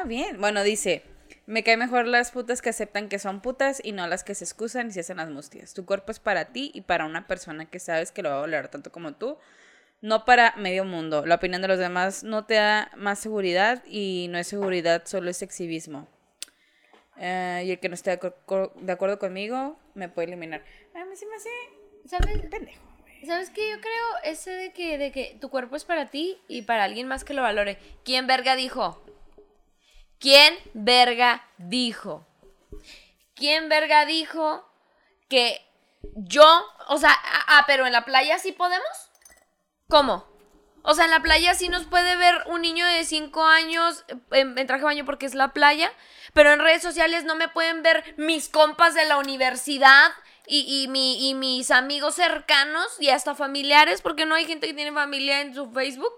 Ah, bien. Bueno, dice, me cae mejor las putas que aceptan que son putas y no las que se excusan y se hacen las mustias. Tu cuerpo es para ti y para una persona que sabes que lo va a valorar tanto como tú, no para medio mundo. La opinión de los demás no te da más seguridad y no es seguridad, solo es exhibismo. Eh, y el que no esté de, acuerdo conmigo me puede eliminar. A mí sí me hace ¿Sabes? pendejo. ¿Sabes qué? Yo creo ese de que, de que tu cuerpo es para ti y para alguien más que lo valore. ¿Quién verga dijo? ¿Quién verga dijo? ¿Quién verga dijo que yo, o sea, ah, pero en la playa sí podemos? ¿Cómo? O sea, en la playa sí nos puede ver un niño de 5 años en, en traje de baño porque es la playa, pero en redes sociales no me pueden ver mis compas de la universidad y, y, mi- y mis amigos cercanos y hasta familiares, porque no hay gente que tiene familia en su Facebook.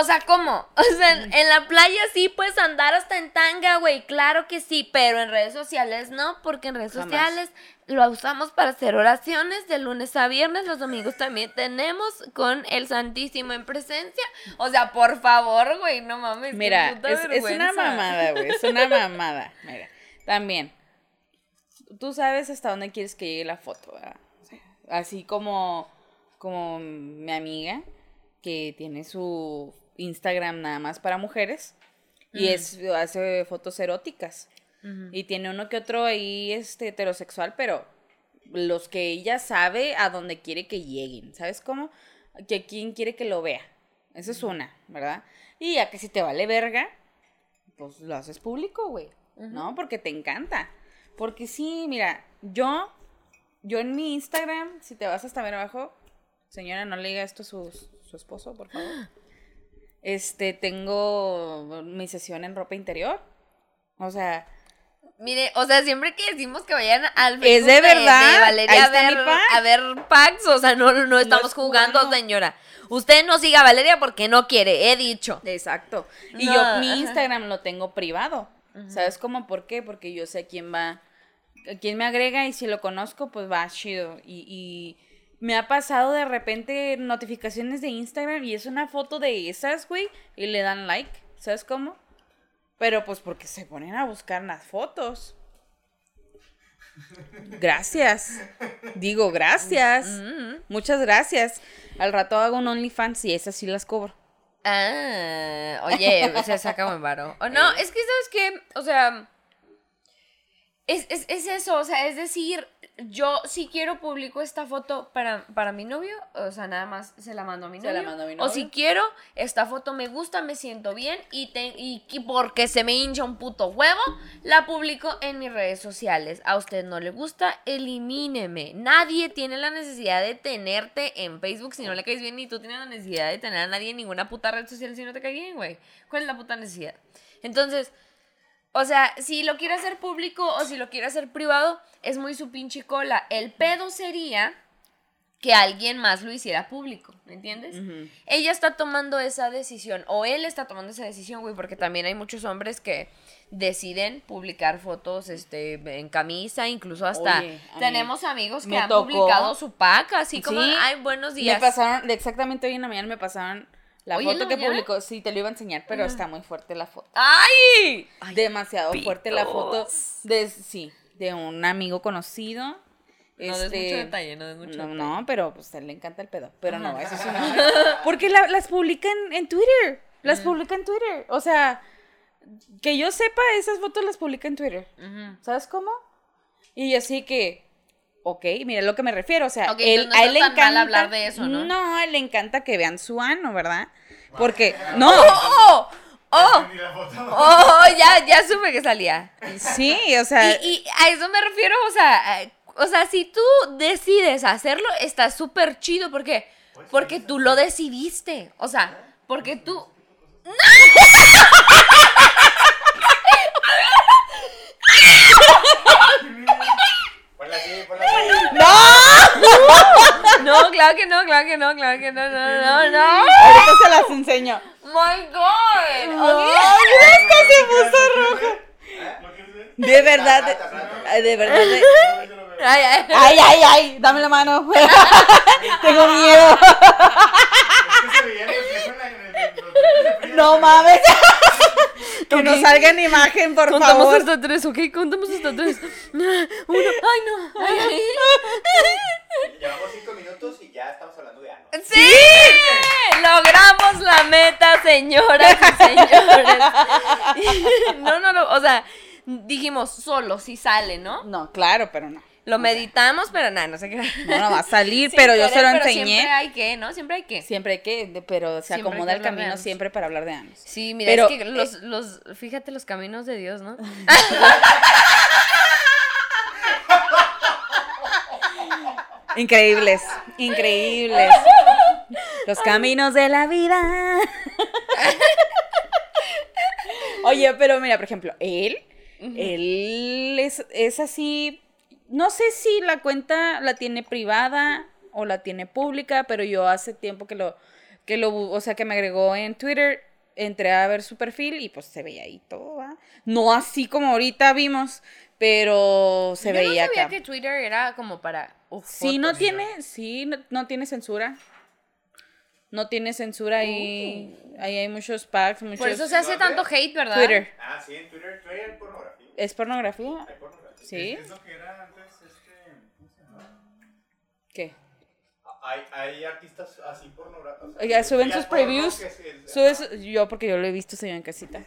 O sea, ¿cómo? O sea, en, en la playa sí puedes andar hasta en tanga, güey. Claro que sí, pero en redes sociales no, porque en redes Jamás. sociales lo usamos para hacer oraciones de lunes a viernes. Los domingos también tenemos con el Santísimo en presencia. O sea, por favor, güey, no mames. Mira, puta es, es una mamada, güey. Es una mamada. Mira, también. Tú sabes hasta dónde quieres que llegue la foto, ¿verdad? Así como, como mi amiga, que tiene su Instagram nada más para mujeres. Y es, hace fotos eróticas. Y tiene uno que otro ahí este, heterosexual, pero los que ella sabe a dónde quiere que lleguen. ¿Sabes cómo? Que quién quiere que lo vea. Esa es una, ¿verdad? Y ya que si te vale verga, pues lo haces público, güey. ¿No? Porque te encanta. Porque sí, mira, yo, yo en mi Instagram, si te vas hasta ver abajo, señora, no le diga esto a su, su esposo, por favor. Este, tengo mi sesión en ropa interior. O sea, Mire, o sea, siempre que decimos que vayan al Es de Facebook verdad, ahí Valeria a ver, pack. a ver packs, o sea, no, no estamos es jugando, señora. Usted no siga a Valeria porque no quiere, he dicho. Exacto. Y No, yo ajá. mi Instagram lo tengo privado. ¿Sabes cómo? ¿Por qué? Porque yo sé quién va, quién me agrega y si lo conozco, pues va chido. Y, y me ha pasado de repente notificaciones de Instagram y es una foto de esas, güey, y le dan like. ¿Sabes cómo? Pero pues porque se ponen a buscar las fotos. Gracias. Digo, gracias. Muchas gracias. Al rato hago un OnlyFans y esas sí las cobro. Ah, oye, se saca buen varo. O no, es que, ¿sabes qué? O sea, es, es, es eso, o sea, es decir, yo si quiero publico esta foto para, para mi novio, o sea, nada más se la mando a mi Se novio. la mando a mi O novio. si quiero, esta foto me gusta, me siento bien y, te, y y porque se me hincha un puto huevo, la publico en mis redes sociales. A usted no le gusta, elimíneme. Nadie tiene la necesidad de tenerte en Facebook si no le caes bien, ni tú tienes la necesidad de tener a nadie en ninguna puta red social si no te cae bien, güey. ¿Cuál es la puta necesidad? Entonces, o sea, si lo quiere hacer público o si lo quiere hacer privado, es muy su pinche cola. El pedo sería que alguien más lo hiciera público, ¿me entiendes? Ella está tomando esa decisión, o él está tomando esa decisión, güey, porque también hay muchos hombres que deciden publicar fotos este, en camisa, incluso hasta Oye, a mí tenemos amigos que me han tocó- publicado su pack, así como, Sí, ay, buenos Me días. pasaron, exactamente hoy en la mañana me pasaron la ¿Hoy en foto la que mañana? publicó. Sí, te lo iba a enseñar, pero está muy fuerte la foto. ¡Ay! Demasiado fuerte la foto de, sí, de un amigo conocido. No des Este, mucho detalle, no des mucho No, detalle. no, pero pues a él le encanta el pedo. Pero no, eso sí no. Porque la- las publican en Twitter. Las publica en Twitter. O sea, que yo sepa, esas fotos las publica en Twitter. ¿Sabes cómo? Y yo sí que, ok, mira lo que me refiero, o sea, él, no a él le está tan mal encanta hablar de eso, ¿no? a él le encanta que vean su ano, ¿verdad? Porque, no, ¡Oh! ¡Oh! Ni la foto. ¡Oh! Ya, ya supe que salía. sí, o sea, Y, y a eso me refiero, o sea, eh, o sea, si tú decides hacerlo, está súper chido, porque porque tú lo decidiste, o sea, porque tú... Ponla así, ponla así. No, claro que no, claro que no, claro que no, no, no, no. ahorita se las enseño. My God. No, ok. mira, se puso rojo. De verdad, de, verdad. Ay, ay. ay, ay, ay, dame la mano. Tengo miedo. No mames. No Que no ok. salga en imagen, por Contamos favor. hasta tres, ok, contamos hasta tres. Uno, ay no. Ay, ay. Llevamos cinco minutos y ya estamos hablando de ano. ¡Sí! Logramos la meta, señoras y señores. No, no, no, o sea, dijimos solo si sale, ¿no? No, claro, pero no. Lo meditamos, pero nada, no sé qué. No, no va a salir, pero yo se lo Siempre enseñé. hay que, ¿no? Siempre hay que. Siempre hay que, pero se Siempre acomoda el camino siempre para hablar de anos. Sí, mira, Pero, es que los, los, fíjate los caminos de Dios, ¿no? Increíbles, increíbles. Los caminos de la vida. Oye, pero mira, por ejemplo, él, él es, es así, no sé si la cuenta la tiene privada o la tiene pública, pero yo hace tiempo que lo, que lo, o sea, que me agregó en Twitter, entré a ver su perfil y pues se veía ahí todo, ¿va? No así como ahorita vimos, pero se Yo veía no sabía acá. que Twitter era como para. uf, Sí, no tiene, sí, no, no tiene censura. No tiene censura ahí. Ahí hay muchos packs, muchos. Por eso se hace tanto hate, ¿verdad? Twitter. Ah, sí, en Twitter, Twitter hay pornografía. ¿Es pornografía? Hay pornografía. Sí. Es lo que era antes, este. ¿Cómo se llama? ¿Qué? Hay, hay artistas así pornográficos. Oiga, suben sus previews. Subes, yo porque yo lo he visto, señor en casita.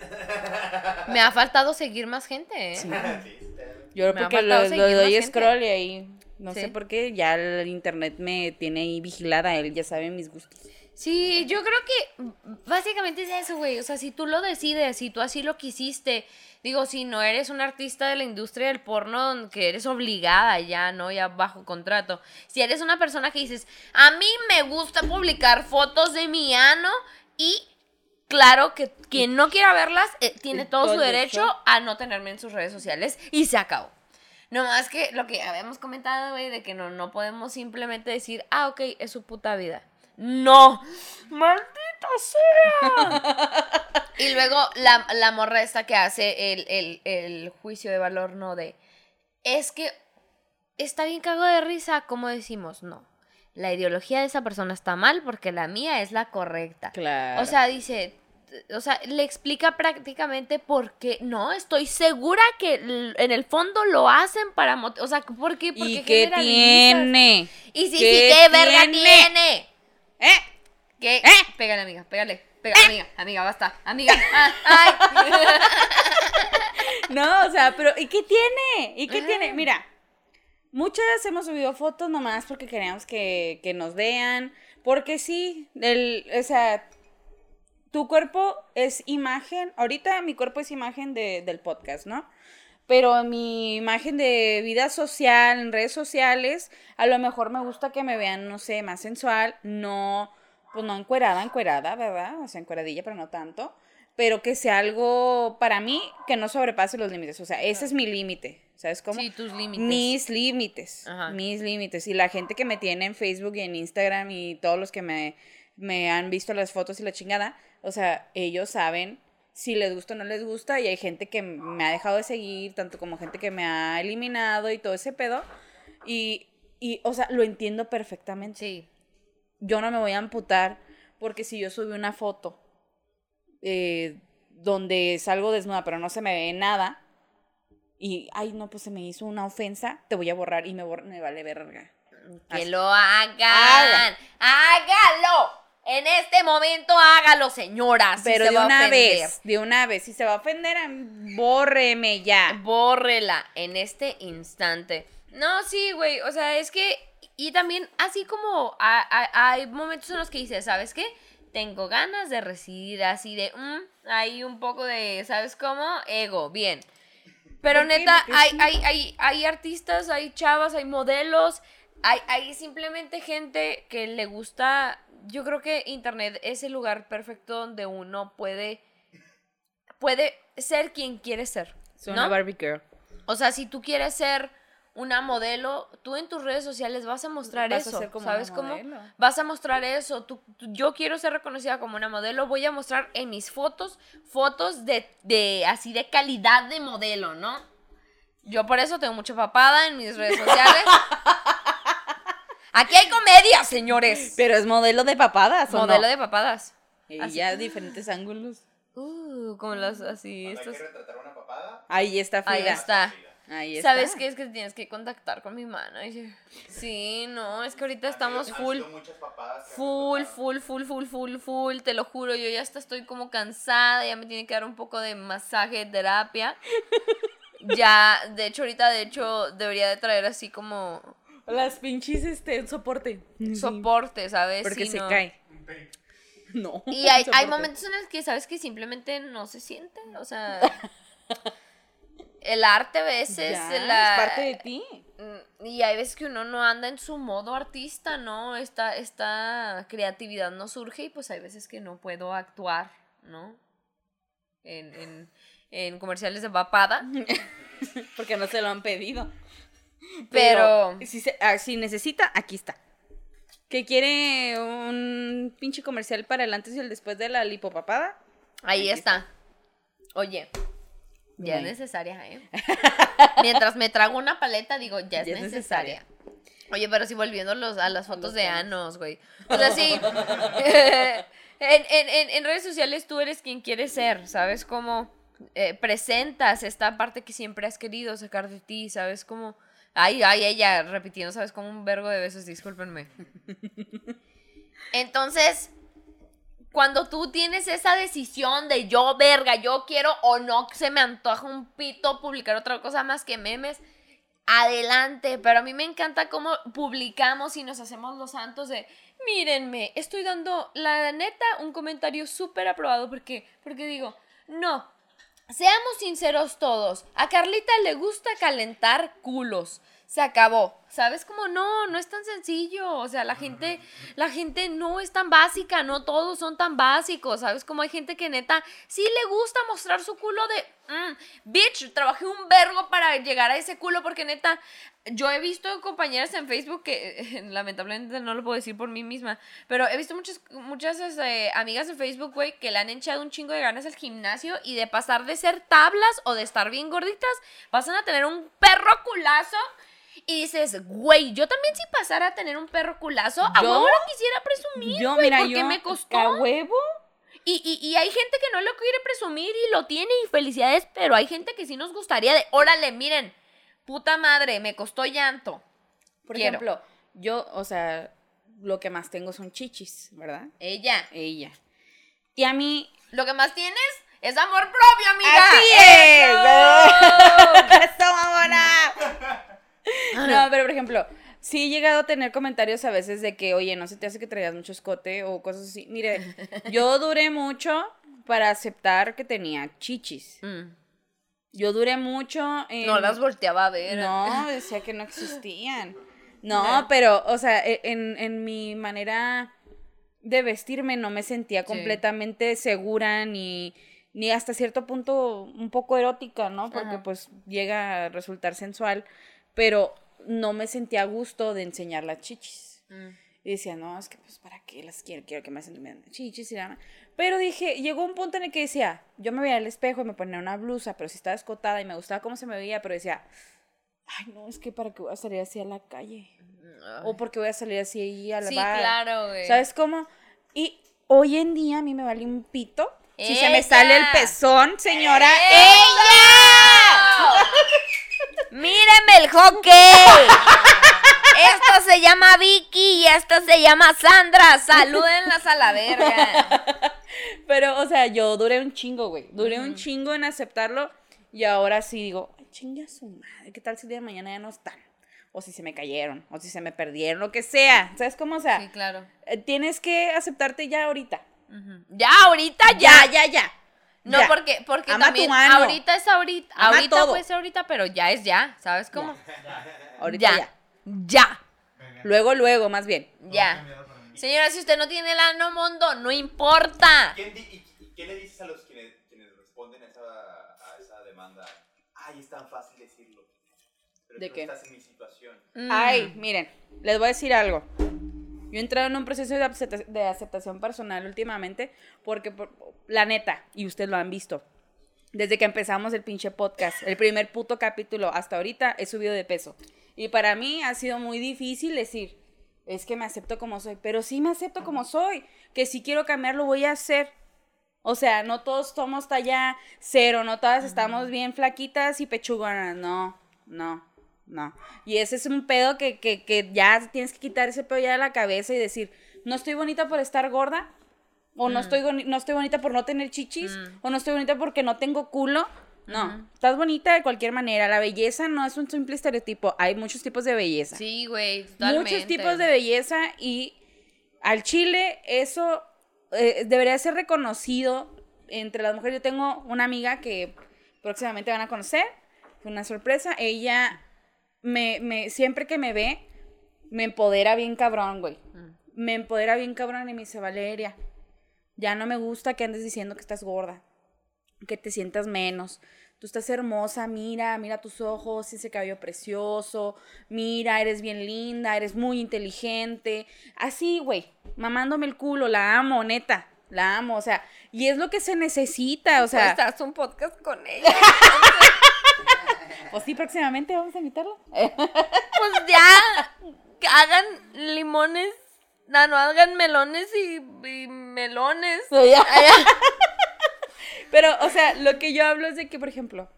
Me ha faltado seguir más gente, ¿eh? Yo Me porque lo, doy gente. scroll y ahí. No Sí. sé por qué, ya el internet me tiene ahí vigilada, él ya sabe mis gustos. Sí, yo creo que básicamente es eso, güey. O sea, si tú lo decides, si tú así lo quisiste, digo, si no eres un artista de la industria del porno, que eres obligada ya, ¿no? Ya bajo contrato. Si eres una persona que dices, a mí me gusta publicar fotos de mi ano y claro que quien no quiera verlas eh, tiene todo todo su derecho. a no tenerme en sus redes sociales y se acabó. No más que lo que habíamos comentado, güey, de que no, no podemos simplemente decir, ah, ok, es su puta vida. No, maldita sea. y luego la, la morra esta que hace el, el, el juicio de valor, no de, es que está bien cago de risa, como decimos, no. La ideología de esa persona está mal porque la mía es la correcta. Claro. O sea, dice, o sea, le explica prácticamente por qué, no, estoy segura que en el fondo lo hacen para, mot- o sea, ¿por qué? Porque ¿Y qué tiene? Y sí, ¿Qué ¿qué verga tiene? ¿Eh? ¿Qué? ¿Eh? Pégale, amiga, pégale. Pégale, amiga, amiga, basta. Amiga. Ah, ay. No, o sea, pero ¿y qué tiene? ¿Y qué tiene? Mira, muchas hemos subido fotos nomás porque queríamos que, que nos vean. Porque sí, el, o sea, tu cuerpo es imagen. Ahorita mi cuerpo es imagen de- del podcast, ¿no? Pero mi imagen de vida social, en redes sociales, a lo mejor me gusta que me vean, no sé, más sensual, no, pues no encuerada, encuerada, ¿verdad? O sea, encueradilla, pero no tanto. Pero que sea algo para mí que no sobrepase los límites. O sea, ese es mi límite. ¿Sabes cómo? Sí, tus límites. Mis límites. Ajá. Mis límites. Y la gente que me tiene en Facebook y en Instagram y todos los que me, me han visto las fotos y la chingada, o sea, ellos saben si les gusta o no les gusta y hay gente que me ha dejado de seguir, tanto como gente que me ha eliminado y todo ese pedo. Y, y o sea, lo entiendo perfectamente. Sí. Yo no me voy a amputar porque si yo subí una foto eh, donde salgo desnuda pero no se me ve nada y, ay, no, pues se me hizo una ofensa, te voy a borrar y me, bor- me vale verga. Que Así. lo hagan. Hagan. Hágalo. En este momento hágalo, señora. si Pero se de va una vez, de una vez, si se va a ofender, bórreme ya. Bórrela en este instante. No, sí, güey. O sea, es que. Y también, así como ha- ha- hay momentos en los que dices, ¿sabes qué? Tengo ganas de recibir así de. mm, hay un poco de, ¿sabes cómo? Ego, bien. Pero neta, hay, hay, hay, hay artistas, hay chavas, hay modelos, hay, hay simplemente gente que le gusta. Yo creo que internet es el lugar perfecto donde uno puede. puede ser quien quiere ser. Soy ¿no? una Barbie Girl. O sea, si tú quieres ser una modelo, tú en tus redes sociales vas a mostrar Vas a eso. ser como ¿Sabes una cómo? Vas a mostrar eso. Tú, tú- yo quiero ser reconocida como una modelo. Voy a mostrar en mis fotos, fotos de, de así de calidad de modelo, ¿no? Yo por eso tengo mucha papada en mis redes sociales. Aquí hay comedia, señores. Pero es modelo de papadas, ¿o Modelo no? de papadas. Y así. ya diferentes ángulos. Uh, como las así, Cuando hay estas. que retratar una papada. Ahí está Ahí Frida. está. Ahí está. ¿Sabes qué? Es que tienes que contactar con mi manager. Sí, no, es que ahorita Han estamos sido- full. Full, full, full, full, full, full, te lo juro, yo ya hasta estoy como cansada, ya me tiene que dar un poco de masaje, terapia. Ya, de hecho, ahorita, de hecho, debería de traer así como Las pinches, este, soporte. soporte, ¿sabes? Porque Sí, se no. cae. No. Y hay, hay momentos en los que, ¿sabes? Que simplemente no se siente, o sea... El arte a veces... Ya, la- es parte de ti. Mm, Y hay veces que uno no anda en su modo artista, ¿no? Esta, esta creatividad no surge y pues hay veces que no puedo actuar, ¿no? En, en, en comerciales de papada. Porque no se lo han pedido. Pero- si, se- ah, si necesita, aquí está. Que quiere un pinche comercial para el antes y el después de la lipopapada. Ahí está. Oye, ya es necesaria, ¿eh? Mientras me trago una paleta, digo, ya es, Ya es necesaria. Oye, pero sí, volviendo los, a las fotos de Anos, güey. O sea, sí. en, en, en, en redes sociales tú eres quien quieres ser, ¿sabes? Cómo eh, presentas esta parte que siempre has querido sacar de ti, ¿sabes? Cómo... Ay, ay, ella repitiendo, ¿sabes? Como un vergo de veces, discúlpenme. Entonces, cuando tú tienes esa decisión de yo, verga, yo quiero o no, se me antoja un pito publicar otra cosa más que memes, adelante. Pero a mí me encanta cómo publicamos y nos hacemos los santos de, mírenme, estoy dando, la neta, un comentario súper aprobado porque, porque digo, no, seamos sinceros todos, a Carlita le gusta calentar culos. Se acabó. ¿Sabes cómo no? No es tan sencillo. O sea, la gente, la gente no es tan básica, no todos son tan básicos. ¿Sabes cómo hay gente que neta sí le gusta mostrar su culo de mm, bitch, trabajé un vergo para llegar a ese culo porque neta yo he visto compañeras en Facebook que lamentablemente no lo puedo decir por mí misma, pero he visto muchas muchas este, amigas en Facebook, güey, que le han echado un chingo de ganas al gimnasio y de pasar de ser tablas o de estar bien gorditas, pasan a tener un perro culazo y dices, güey, yo también si pasara a tener un perro culazo, a huevo lo quisiera presumir, Yo, güey, mira, porque yo. me costó. ¿A huevo? Y, y, y hay gente que no lo quiere presumir y lo tiene y felicidades, pero hay gente que sí nos gustaría de, órale, miren, puta madre, me costó llanto. Por Quiero. ejemplo, yo, o sea, lo que más tengo son chichis, ¿verdad? Ella. Ella. Y a mí. Lo que más tienes es amor propio, amiga. ¡Así es! ¡Eso! ¡Eso, mamona! No, pero por ejemplo, sí he llegado a tener comentarios a veces de que, oye, no se te hace que traigas mucho escote o cosas así. Mire, yo duré mucho para aceptar que tenía chichis. Mm, Yo duré mucho en... No las volteaba a ver. No, decía que no existían. No, pero, o sea, e- en, en mi manera de vestirme no me sentía completamente segura ni, ni hasta cierto punto un poco erótica, ¿no? Porque Ajá. pues llega a resultar sensual, pero no me sentía a gusto de enseñar las chichis. Mm. Y decía, no, es que pues para qué las quiero, quiero que me hacen chichis y nada. Pero dije, llegó un punto en el que decía, yo me veía al espejo y me ponía una blusa, pero si estaba escotada y me gustaba cómo se me veía, pero decía, ay, no, es que para qué voy a salir así a la calle. O porque voy a salir así ahí a la Sí, bar. claro, güey. ¿Sabes cómo? Y hoy en día a mí me vale un pito. Si se me sale el pezón, señora. ¡Ella! ¡Míreme el hockey! Esta se llama Vicky y esta se llama Sandra. Salúdenlas a la verga. Pero, o sea, yo duré un chingo, güey. Duré un chingo en aceptarlo. Y ahora sí digo, ay, chinga su madre. ¿Qué tal si el día de mañana ya no están? O si se me cayeron, o si se me perdieron, lo que sea. ¿Sabes cómo? O sea, Sí, claro. eh, tienes que aceptarte ya ahorita. Ya, ahorita ya. Ya, ya, ya. No, Ya. porque, porque Ama también ahorita es ahorita. Ama ahorita todo. puede ser ahorita, pero ya es ya. ¿Sabes cómo? Ahorita ya. Ya. Luego, luego, más bien. Ya. Señora, si usted no tiene el ano mondo, no importa. ¿Quién di- y, y qué le dices a los quienes, quienes responden a esa, a esa demanda? Ay, es tan fácil decirlo. Pero ¿De tú qué? estás en mi situación. Mm. Ay, miren, les voy a decir algo. Yo he entrado en un proceso de, acepta- de aceptación personal últimamente porque, por- la neta, y ustedes lo han visto, desde que empezamos el pinche podcast, el primer puto capítulo hasta ahorita, he subido de peso. Y para mí ha sido muy difícil decir, es que me acepto como soy, pero sí me acepto como soy, que si quiero cambiar lo voy a hacer. O sea, no todos somos talla cero, no todas estamos bien flaquitas y pechugonas, no, no, no. Y ese es un pedo que, que, que ya tienes que quitar ese pedo ya de la cabeza y decir, no estoy bonita por estar gorda, o no, estoy, boni- no estoy bonita por no tener chichis, o no estoy bonita porque no tengo culo. No, estás bonita de cualquier manera. La belleza no es un simple estereotipo, hay muchos tipos de belleza Sí, güey, muchos tipos de belleza y al chile eso eh, debería ser reconocido entre las mujeres. Yo tengo una amiga que próximamente van a conocer, fue una sorpresa. Ella me, me siempre que me ve me empodera bien cabrón, güey. Me empodera bien cabrón y me dice, Valeria, ya no me gusta que andes diciendo que estás gorda, que te sientas menos. Tú estás hermosa, mira, mira tus ojos, ese cabello precioso, mira, eres bien linda, eres muy inteligente. Así, güey, mamándome el culo, la amo, neta, la amo, o sea, y es lo que se necesita, o sea, Estás un podcast con ella. pues sí, próximamente vamos a invitarla. pues ya hagan limones, no, no hagan melones y, y melones. Pero, o sea, lo que yo hablo es de que, por ejemplo,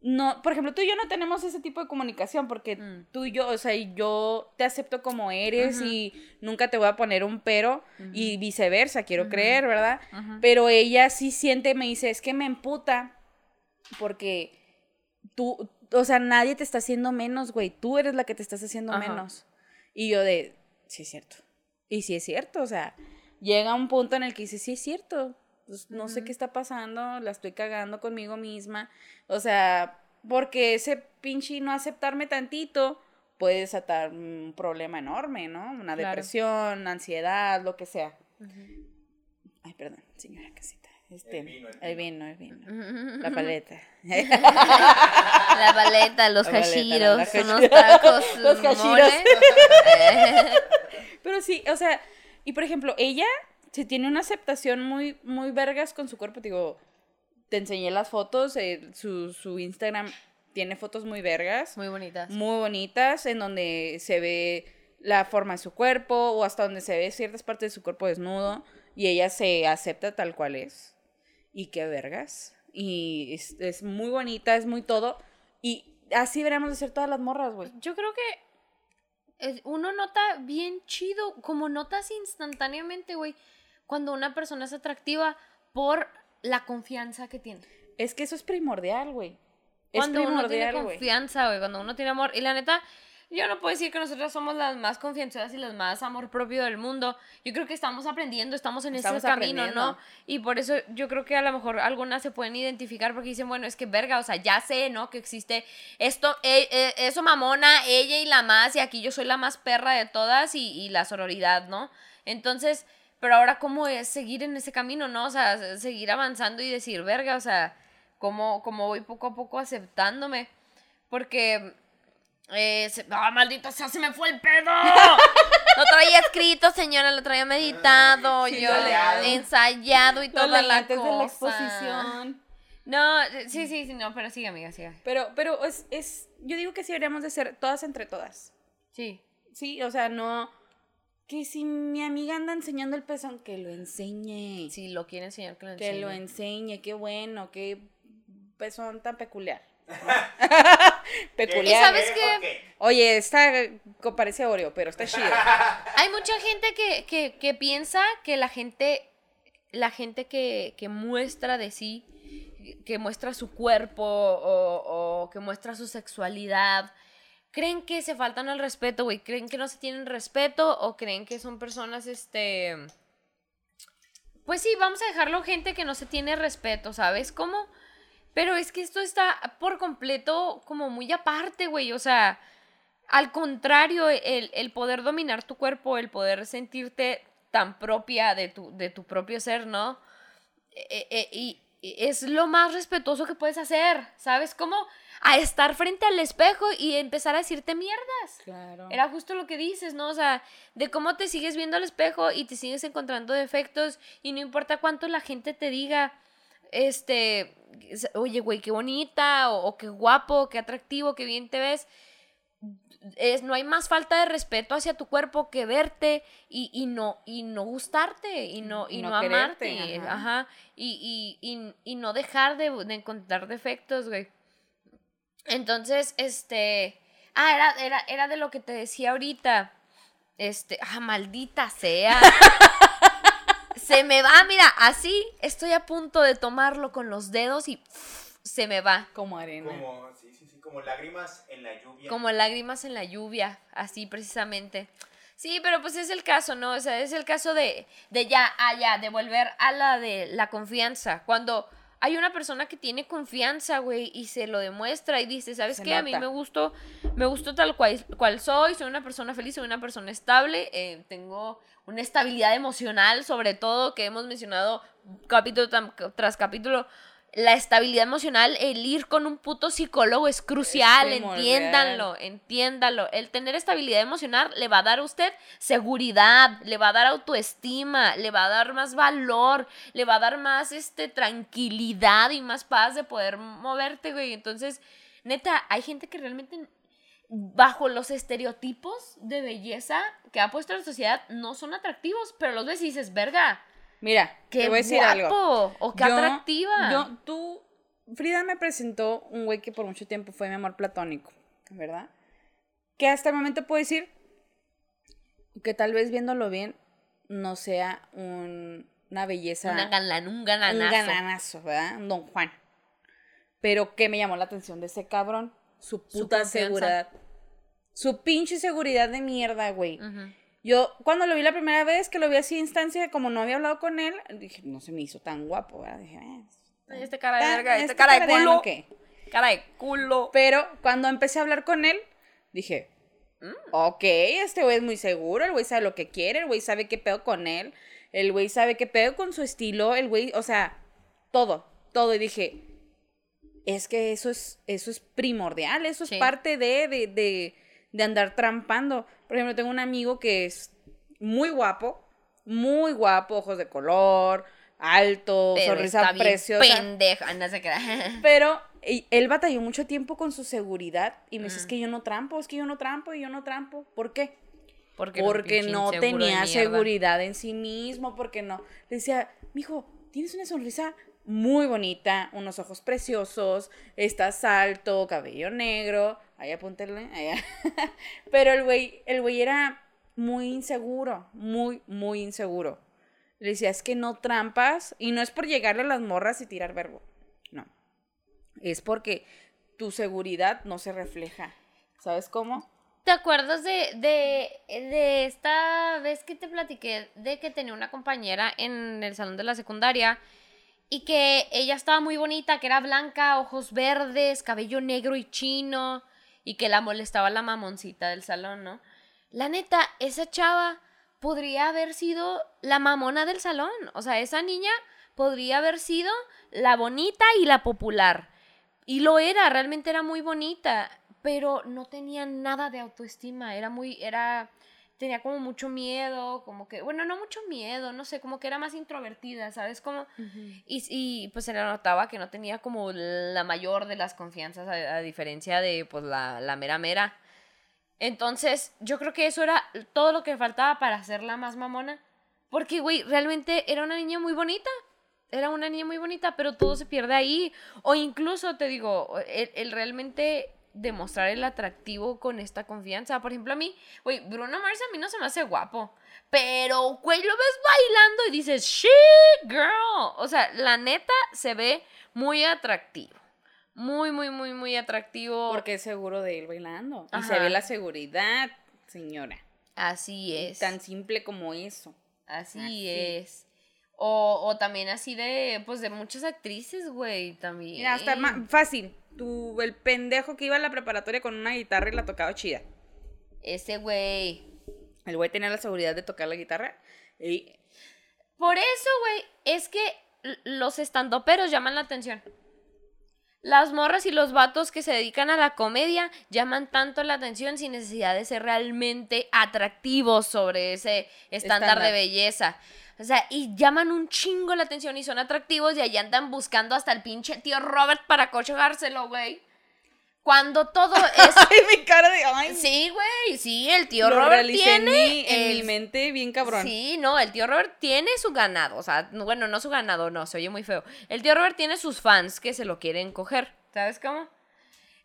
no, por ejemplo, tú y yo no tenemos ese tipo de comunicación porque Mm. tú y yo, o sea, yo te acepto como eres y nunca te voy a poner un pero y viceversa, quiero creer, ¿verdad? Pero ella sí siente, me dice, es que me emputa porque tú, o sea, nadie te está haciendo menos, güey, tú eres la que te estás haciendo menos. Y yo de, sí es cierto. Y sí es cierto, o sea, llega un punto en el que dice, sí es cierto, pues, no sé qué está pasando, la estoy cagando conmigo misma. O sea, porque ese pinche no aceptarme tantito puede desatar un problema enorme, ¿no? Una Claro. depresión, ansiedad, lo que sea. Ay, perdón, señora casita. Este, El vino, el el vino, el vino. La paleta. La paleta, los hashiros, unos tacos, Los hashiros. Eh, Pero sí, o sea, y por ejemplo, ella se tiene una aceptación muy, muy vergas con su cuerpo. Te digo, te enseñé las fotos, eh, su, su Instagram tiene fotos muy vergas, Muy bonitas. muy bonitas, en donde se ve la forma de su cuerpo o hasta donde se ve ciertas partes de su cuerpo desnudo y ella se acepta tal cual es. Y qué vergas. Y es, es muy bonita, es muy todo. Y así deberíamos de ser todas las morras, güey. Yo creo que uno nota bien chido, como notas instantáneamente, güey, cuando una persona es atractiva por la confianza que tiene. Es que eso es primordial, güey. Es Cuando uno tiene primordial, confianza, güey, cuando uno tiene amor. Y la neta, yo no puedo decir que nosotras somos las más confianzudas y las más amor propio del mundo. Yo creo que estamos aprendiendo, estamos en Estamos ese camino. ¿no? Y por eso yo creo que a lo mejor algunas se pueden identificar porque dicen, bueno, es que verga, o sea, ya sé, ¿no? Que existe esto, eh, eh, eso mamona, ella y la más, y aquí yo soy la más perra de todas y, y la sororidad, ¿no? Entonces, pero ahora, ¿cómo es seguir en ese camino, no? O sea, seguir avanzando y decir, verga, o sea, ¿cómo, cómo voy poco a poco aceptándome? Porque. Eh, se- ¡Ah, maldita sea! ¡Se me fue el pedo! Lo traía escrito, señora, lo traía meditado, Sí, yo ensayado. ensayado y toda la lentes de la cosa. exposición. No, eh, sí, sí, sí, no, pero sigue, amiga, sigue. Pero, pero es, es, yo digo que sí deberíamos de ser todas entre todas. Sí. Sí, o sea, no, que si mi amiga anda enseñando el pezón, que lo enseñe. Si lo quiere enseñar, que lo que enseñe. lo enseñe, qué bueno, qué pezón tan peculiar. peculiar. ¿Y sabes qué? Oye, esta parece Oreo, pero está chido. Hay mucha gente que, que, que piensa que la gente, la gente que, que muestra de sí, que muestra su cuerpo o, o que muestra su sexualidad, creen que se faltan al respeto, güey. Creen que no se tienen respeto o creen que son personas, este... Pues sí, vamos a dejarlo gente que no se tiene respeto, ¿sabes? ¿Cómo? Pero es que esto está por completo como muy aparte, güey. O sea, al contrario, el, el poder dominar tu cuerpo, el poder sentirte tan propia de tu, de tu propio ser, ¿no? Eh, y y es lo más respetuoso que puedes hacer, ¿sabes? Como a estar frente al espejo y empezar a decirte mierdas. Claro. Era justo lo que dices, ¿no? O sea, de cómo te sigues viendo al espejo y te sigues encontrando defectos y no importa cuánto la gente te diga, este, oye, güey, qué bonita, o, o qué guapo, qué atractivo, qué bien te ves. Es, no hay más falta de respeto hacia tu cuerpo que verte y, y no, y no gustarte y no, y No no, quererte, amarte. ajá. Ajá. Y, y, y, y no dejar de, de encontrar defectos, güey. Entonces, este. Ah, era, era, era de lo que te decía ahorita. Este. Ah, maldita sea. se me va, mira, así estoy a punto de tomarlo con los dedos y se me va. Como arena. Como, sí, sí, sí, como lágrimas en la lluvia. Como lágrimas en la lluvia, así precisamente. Sí, pero pues es el caso, ¿no? O sea, es el caso de, de ya, ah, ya, de volver a la de la confianza. Cuando hay una persona que tiene confianza, güey, y se lo demuestra y dice, ¿sabes Se qué? A mí me gustó, me gustó tal cual, cual soy, soy una persona feliz, soy una persona estable, eh, tengo una estabilidad emocional, sobre todo, que hemos mencionado capítulo tras capítulo. La estabilidad emocional, el ir con un puto psicólogo es crucial, entiéndanlo, entiéndalo. El tener estabilidad emocional le va a dar a usted seguridad, le va a dar autoestima, le va a dar más valor, le va a dar más este tranquilidad y más paz de poder moverte, güey. Entonces, neta, hay gente que realmente bajo los estereotipos de belleza que ha puesto la sociedad no son atractivos, pero los ves y dices, "Verga, Mira, qué te voy a decir guapo algo. o qué Yo- atractiva." Yo, tú, Frida me presentó un güey que por mucho tiempo fue mi amor platónico, ¿verdad? Que hasta el momento puedo decir que tal vez viéndolo bien no sea un- una belleza, Una galan- un un gananazo. gananazo, ¿verdad? Un Don Juan. Pero que me llamó la atención de ese cabrón, su puta seguridad. Su pinche seguridad de mierda, güey. Ujú. Yo, cuando lo vi la primera vez, que lo vi así instancia, como no había hablado con él, dije, no se me hizo tan guapo, ¿verdad? Dije, eh, Este cara de verga, este este cara de culo. ¿qué? Cara de culo. Pero cuando empecé a hablar con él, dije, Mm. ok, este güey es muy seguro, el güey sabe lo que quiere, el güey sabe qué pedo con él, el güey sabe qué pedo con su estilo, el güey, o sea, todo, todo. Y dije, es que eso es, eso es primordial, eso es Sí. parte de, de, de, de andar trampando. Por ejemplo, tengo un amigo que es muy guapo, muy guapo, ojos de color, alto, Pero sonrisa está bien preciosa. pendeja, no se crea. Pero él batalló mucho tiempo con su seguridad y me dice, es Mm. que yo no trampo, es que yo no trampo y yo no trampo. ¿Por qué? Porque, Porque no tenía seguridad en sí mismo, porque no. Le decía, mijo, tienes una sonrisa muy bonita, unos ojos preciosos, estás alto, cabello negro, ahí apúntenle, allá. Pero el güey, el güey era muy inseguro, muy, muy inseguro. Le decía, es que no trampas, y no es por llegarle a las morras y tirar verbo, no. Es porque tu seguridad no se refleja. ¿Sabes cómo? ¿Te acuerdas de, de, de esta vez que te platiqué de que tenía una compañera en el salón de la secundaria y que ella estaba muy bonita, que era blanca, ojos verdes, cabello negro y chino y que la molestaba la mamoncita del salón, ¿no? La neta, esa chava podría haber sido la mamona del salón, o sea, esa niña podría haber sido la bonita y la popular. Y lo era, realmente era muy bonita, pero no tenía nada de autoestima, era muy, era, tenía como mucho miedo, como que, bueno, no mucho miedo, no sé, como que era más introvertida, ¿sabes? Como, y, y pues se le notaba que no tenía como la mayor de las confianzas, a, a diferencia de pues la, la mera mera. Entonces, yo creo que eso era todo lo que faltaba para hacerla más mamona. Porque, güey, realmente era una niña muy bonita. Era una niña muy bonita, pero todo se pierde ahí. O incluso, te digo, el, el realmente demostrar el atractivo con esta confianza. Por ejemplo, a mí, güey, Bruno Mars a mí no se me hace guapo. Pero, güey, lo ves bailando y dices, shit, girl. O sea, la neta se ve muy atractivo. Muy, muy, muy, muy atractivo. Porque es seguro de él bailando. Y se ve la seguridad, señora. Así es. Tan simple como eso. Así, Así. es. O, o también así de, pues de muchas actrices, güey, también. Mira, hasta fácil. Tú, el pendejo que iba a la preparatoria con una guitarra y la tocaba chida. Ese güey. El güey tenía la seguridad de tocar la guitarra. Y Por eso, güey, es que los estandoperos llaman la atención. Las morras y los vatos que se dedican a la comedia llaman tanto la atención sin necesidad de ser realmente atractivos sobre ese estándar, Estándar. de belleza. O sea, y llaman un chingo la atención y son atractivos y ahí andan buscando hasta el pinche tío Robert para cochegárselo, güey. Cuando todo es... Ay, mi cara de. Ay, Sí, güey, sí, el tío lo Robert en tiene... mi, en mi mente bien cabrón. Sí, no, el tío Robert tiene su ganado. O sea, no- bueno, no su ganado, no, se oye muy feo. El tío Robert tiene sus fans que se lo quieren coger. ¿Sabes cómo?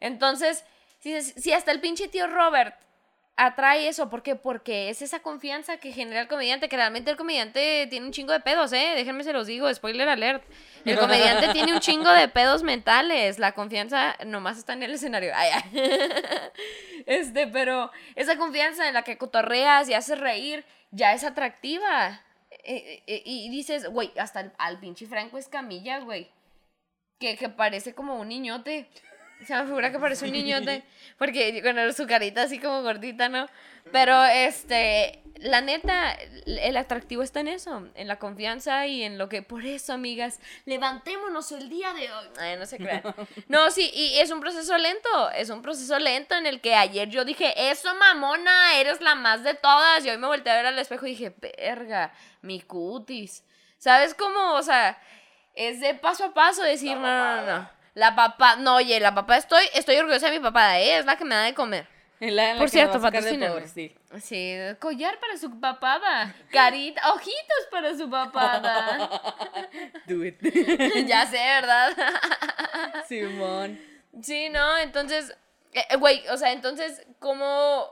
Entonces, si, si hasta el pinche tío Robert atrae eso, ¿por qué? Porque es esa confianza que genera el comediante, que realmente el comediante tiene un chingo de pedos, ¿eh? Déjenme se los digo, spoiler alert. El comediante tiene un chingo de pedos mentales. La confianza nomás está en el escenario. Este, pero esa confianza en la que cotorreas y haces reír ya es atractiva. Eh, eh, y dices, güey, hasta el- al pinche Franco Escamilla, güey. Que, que parece como un niñote. Se me figura que parece un niñote. Porque con su carita así como gordita, ¿no? Pero, este, la neta, el el atractivo está en eso, en la confianza y en lo que, por eso, amigas, levantémonos el día de hoy. Ay, no se crean. No, sí, y es un proceso lento, es un proceso lento en el que ayer yo dije, eso mamona, eres la más de todas. Y hoy me volteé a ver al espejo y dije, verga, mi cutis. ¿Sabes cómo? O sea, es de paso a paso decir, no, no, no, no. La papá, no, oye, la papá estoy, estoy orgullosa de mi papá, ¿eh? es la que me da de comer. Es la- la Por cierto, pobre, sí. Sí, collar para su papada, carita, ojitos para su papada. Do it. ya sé, ¿verdad? Simón. sí, no, entonces, eh, eh, güey, o sea, entonces, ¿cómo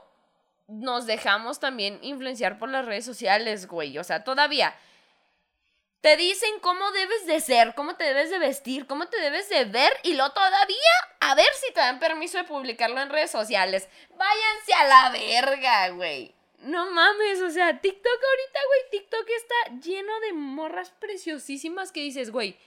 nos dejamos también influenciar por las redes sociales, güey? O sea, todavía te dicen cómo debes de ser, cómo te debes de vestir, cómo te debes de ver y luego todavía a ver si te dan permiso de publicarlo en redes sociales. Váyanse a la verga, güey. No mames, o sea, TikTok ahorita, güey, TikTok está lleno de morras preciosísimas que dices, güey,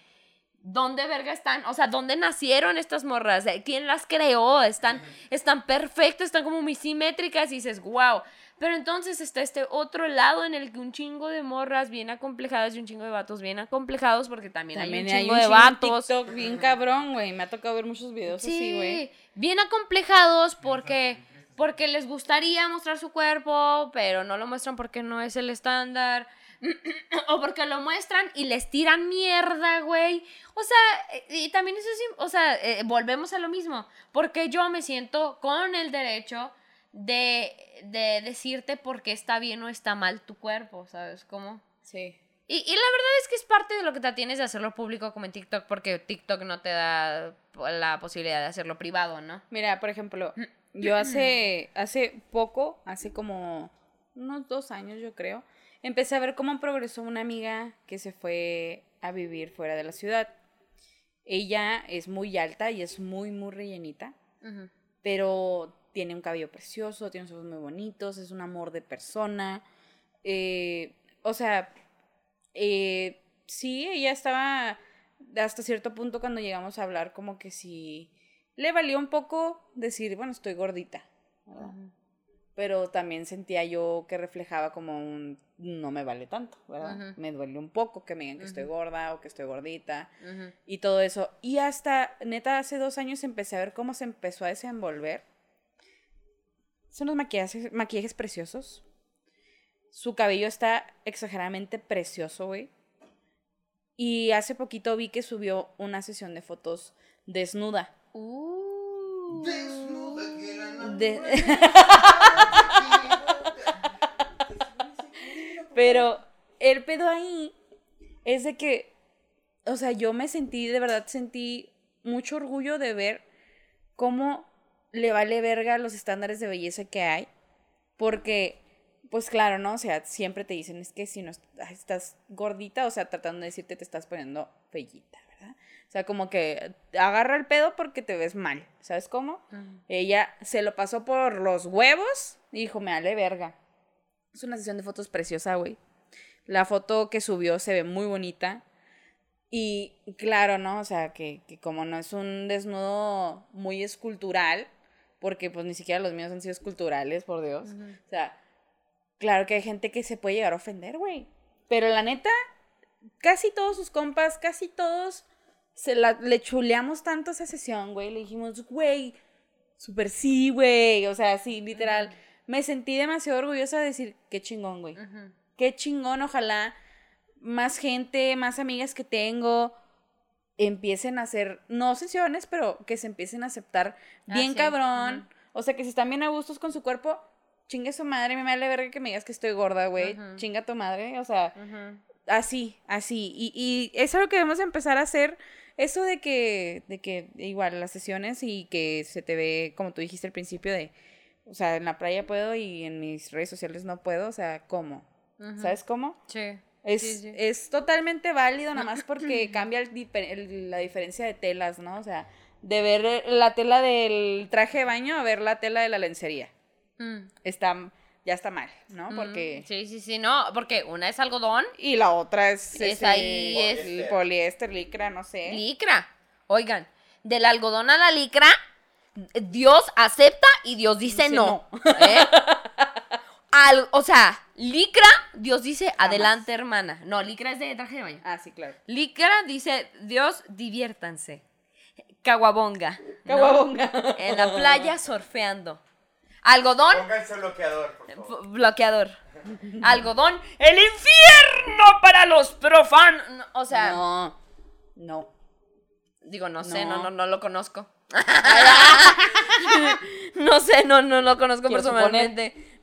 ¿dónde verga están? O sea, ¿dónde nacieron estas morras? ¿Quién las creó? Están, están perfectas, están como muy simétricas y dices, wow. Pero entonces está este otro lado en el que un chingo de morras bien acomplejadas y un chingo de vatos bien acomplejados porque también, También hay un hay chingo un de chingo vatos. TikTok bien cabrón, güey. Me ha tocado ver muchos videos así, güey. bien acomplejados porque, porque les gustaría mostrar su cuerpo, pero no lo muestran porque no es el estándar. o porque lo muestran y les tiran mierda, güey. O sea, y también eso es, o sea, eh, volvemos a lo mismo. Porque yo me siento con el derecho de, de decirte por qué está bien o está mal tu cuerpo, ¿sabes? cómo? Sí. Y, y la verdad es que es parte de lo que te tienes de hacerlo público como en TikTok, porque TikTok no te da la posibilidad de hacerlo privado, ¿no? Mira, por ejemplo, yo hace, hace poco, hace como unos dos años, yo creo, empecé a ver cómo progresó una amiga que se fue a vivir fuera de la ciudad. Ella es muy alta y es muy, muy rellenita, pero tiene un cabello precioso, tiene unos ojos muy bonitos, es un amor de persona. eh, o sea, eh, sí, ella estaba hasta cierto punto cuando llegamos a hablar como que sí le valió un poco decir, bueno, estoy gordita. ¿verdad? Pero también sentía yo que reflejaba como un no me vale tanto, ¿verdad? Me duele un poco que me digan que estoy gorda o que estoy gordita y todo eso. Y hasta, neta, hace dos años empecé a ver cómo se empezó a desenvolver. Son los maquillajes, maquillajes preciosos. Su cabello está exageradamente precioso, güey. Y hace poquito vi que subió una sesión de fotos desnuda. Uh. Desnuda que la De- Pero Pero el pedo ahí es de que, o sea, yo me sentí, de verdad sentí mucho orgullo de ver cómo le vale verga los estándares de belleza que hay. Porque, pues claro, ¿no? O sea, siempre te dicen, es que si no estás gordita, o sea, tratando de decirte te estás poniendo bellita, ¿verdad? O sea, como que agarra el pedo porque te ves mal, ¿sabes cómo? Ella se lo pasó por los huevos y dijo, me vale verga. Es una sesión de fotos preciosa, güey. La foto que subió se ve muy bonita. Y claro, ¿no? O sea, que, que como no es un desnudo muy escultural, porque pues ni siquiera los míos han sido esculturales, por Dios. O sea, claro que hay gente que se puede llegar a ofender, güey. Pero la neta, casi todos sus compas, casi todos, se la, le chuleamos tanto esa sesión, güey. Le dijimos, güey, súper sí, güey. O sea, sí, literal. Me sentí demasiado orgullosa de decir, qué chingón, güey. Qué chingón, ojalá más gente, más amigas que tengo empiecen a hacer, no sesiones, pero que se empiecen a aceptar bien sí, cabrón. O sea, que si están bien a gustos con su cuerpo, chingue su madre, me vale verga que me digas que estoy gorda, güey. Chinga tu madre, o sea, así, así. Y, y es algo que debemos empezar a hacer. Eso de que, de que igual las sesiones y que se te ve, como tú dijiste al principio, de, o sea, en la playa puedo y en mis redes sociales no puedo, o sea, ¿cómo? ¿Sabes cómo? Sí. Es, Sí, sí. es totalmente válido, nada más porque cambia el difer- el- la diferencia de telas, ¿no? O sea, de ver eh, la tela del traje de baño a ver la tela de la lencería. Mm. Está, ya está mal, ¿no? Mm, Porque... Sí, sí, sí, no, porque una es algodón, Y la otra es... Es ese- ahí, es- el poliéster, licra, no sé. licra. Oigan, del algodón a la licra, Dios acepta y Dios dice Dice no. ¿eh? Al- o sea, licra, Dios dice adelante, hermana. No, licra es de traje de baño. Ah, sí, claro. Licra dice, Dios, diviértanse. Caguabonga. ¿no? Caguabonga. En la playa surfeando. Algodón, Pónganse bloqueador, por favor. bloqueador. Algodón, el infierno para los profanos. No, O sea, No, no. digo, no sé, no, No. no, no lo conozco. no sé, no, no lo conozco Quiero personalmente.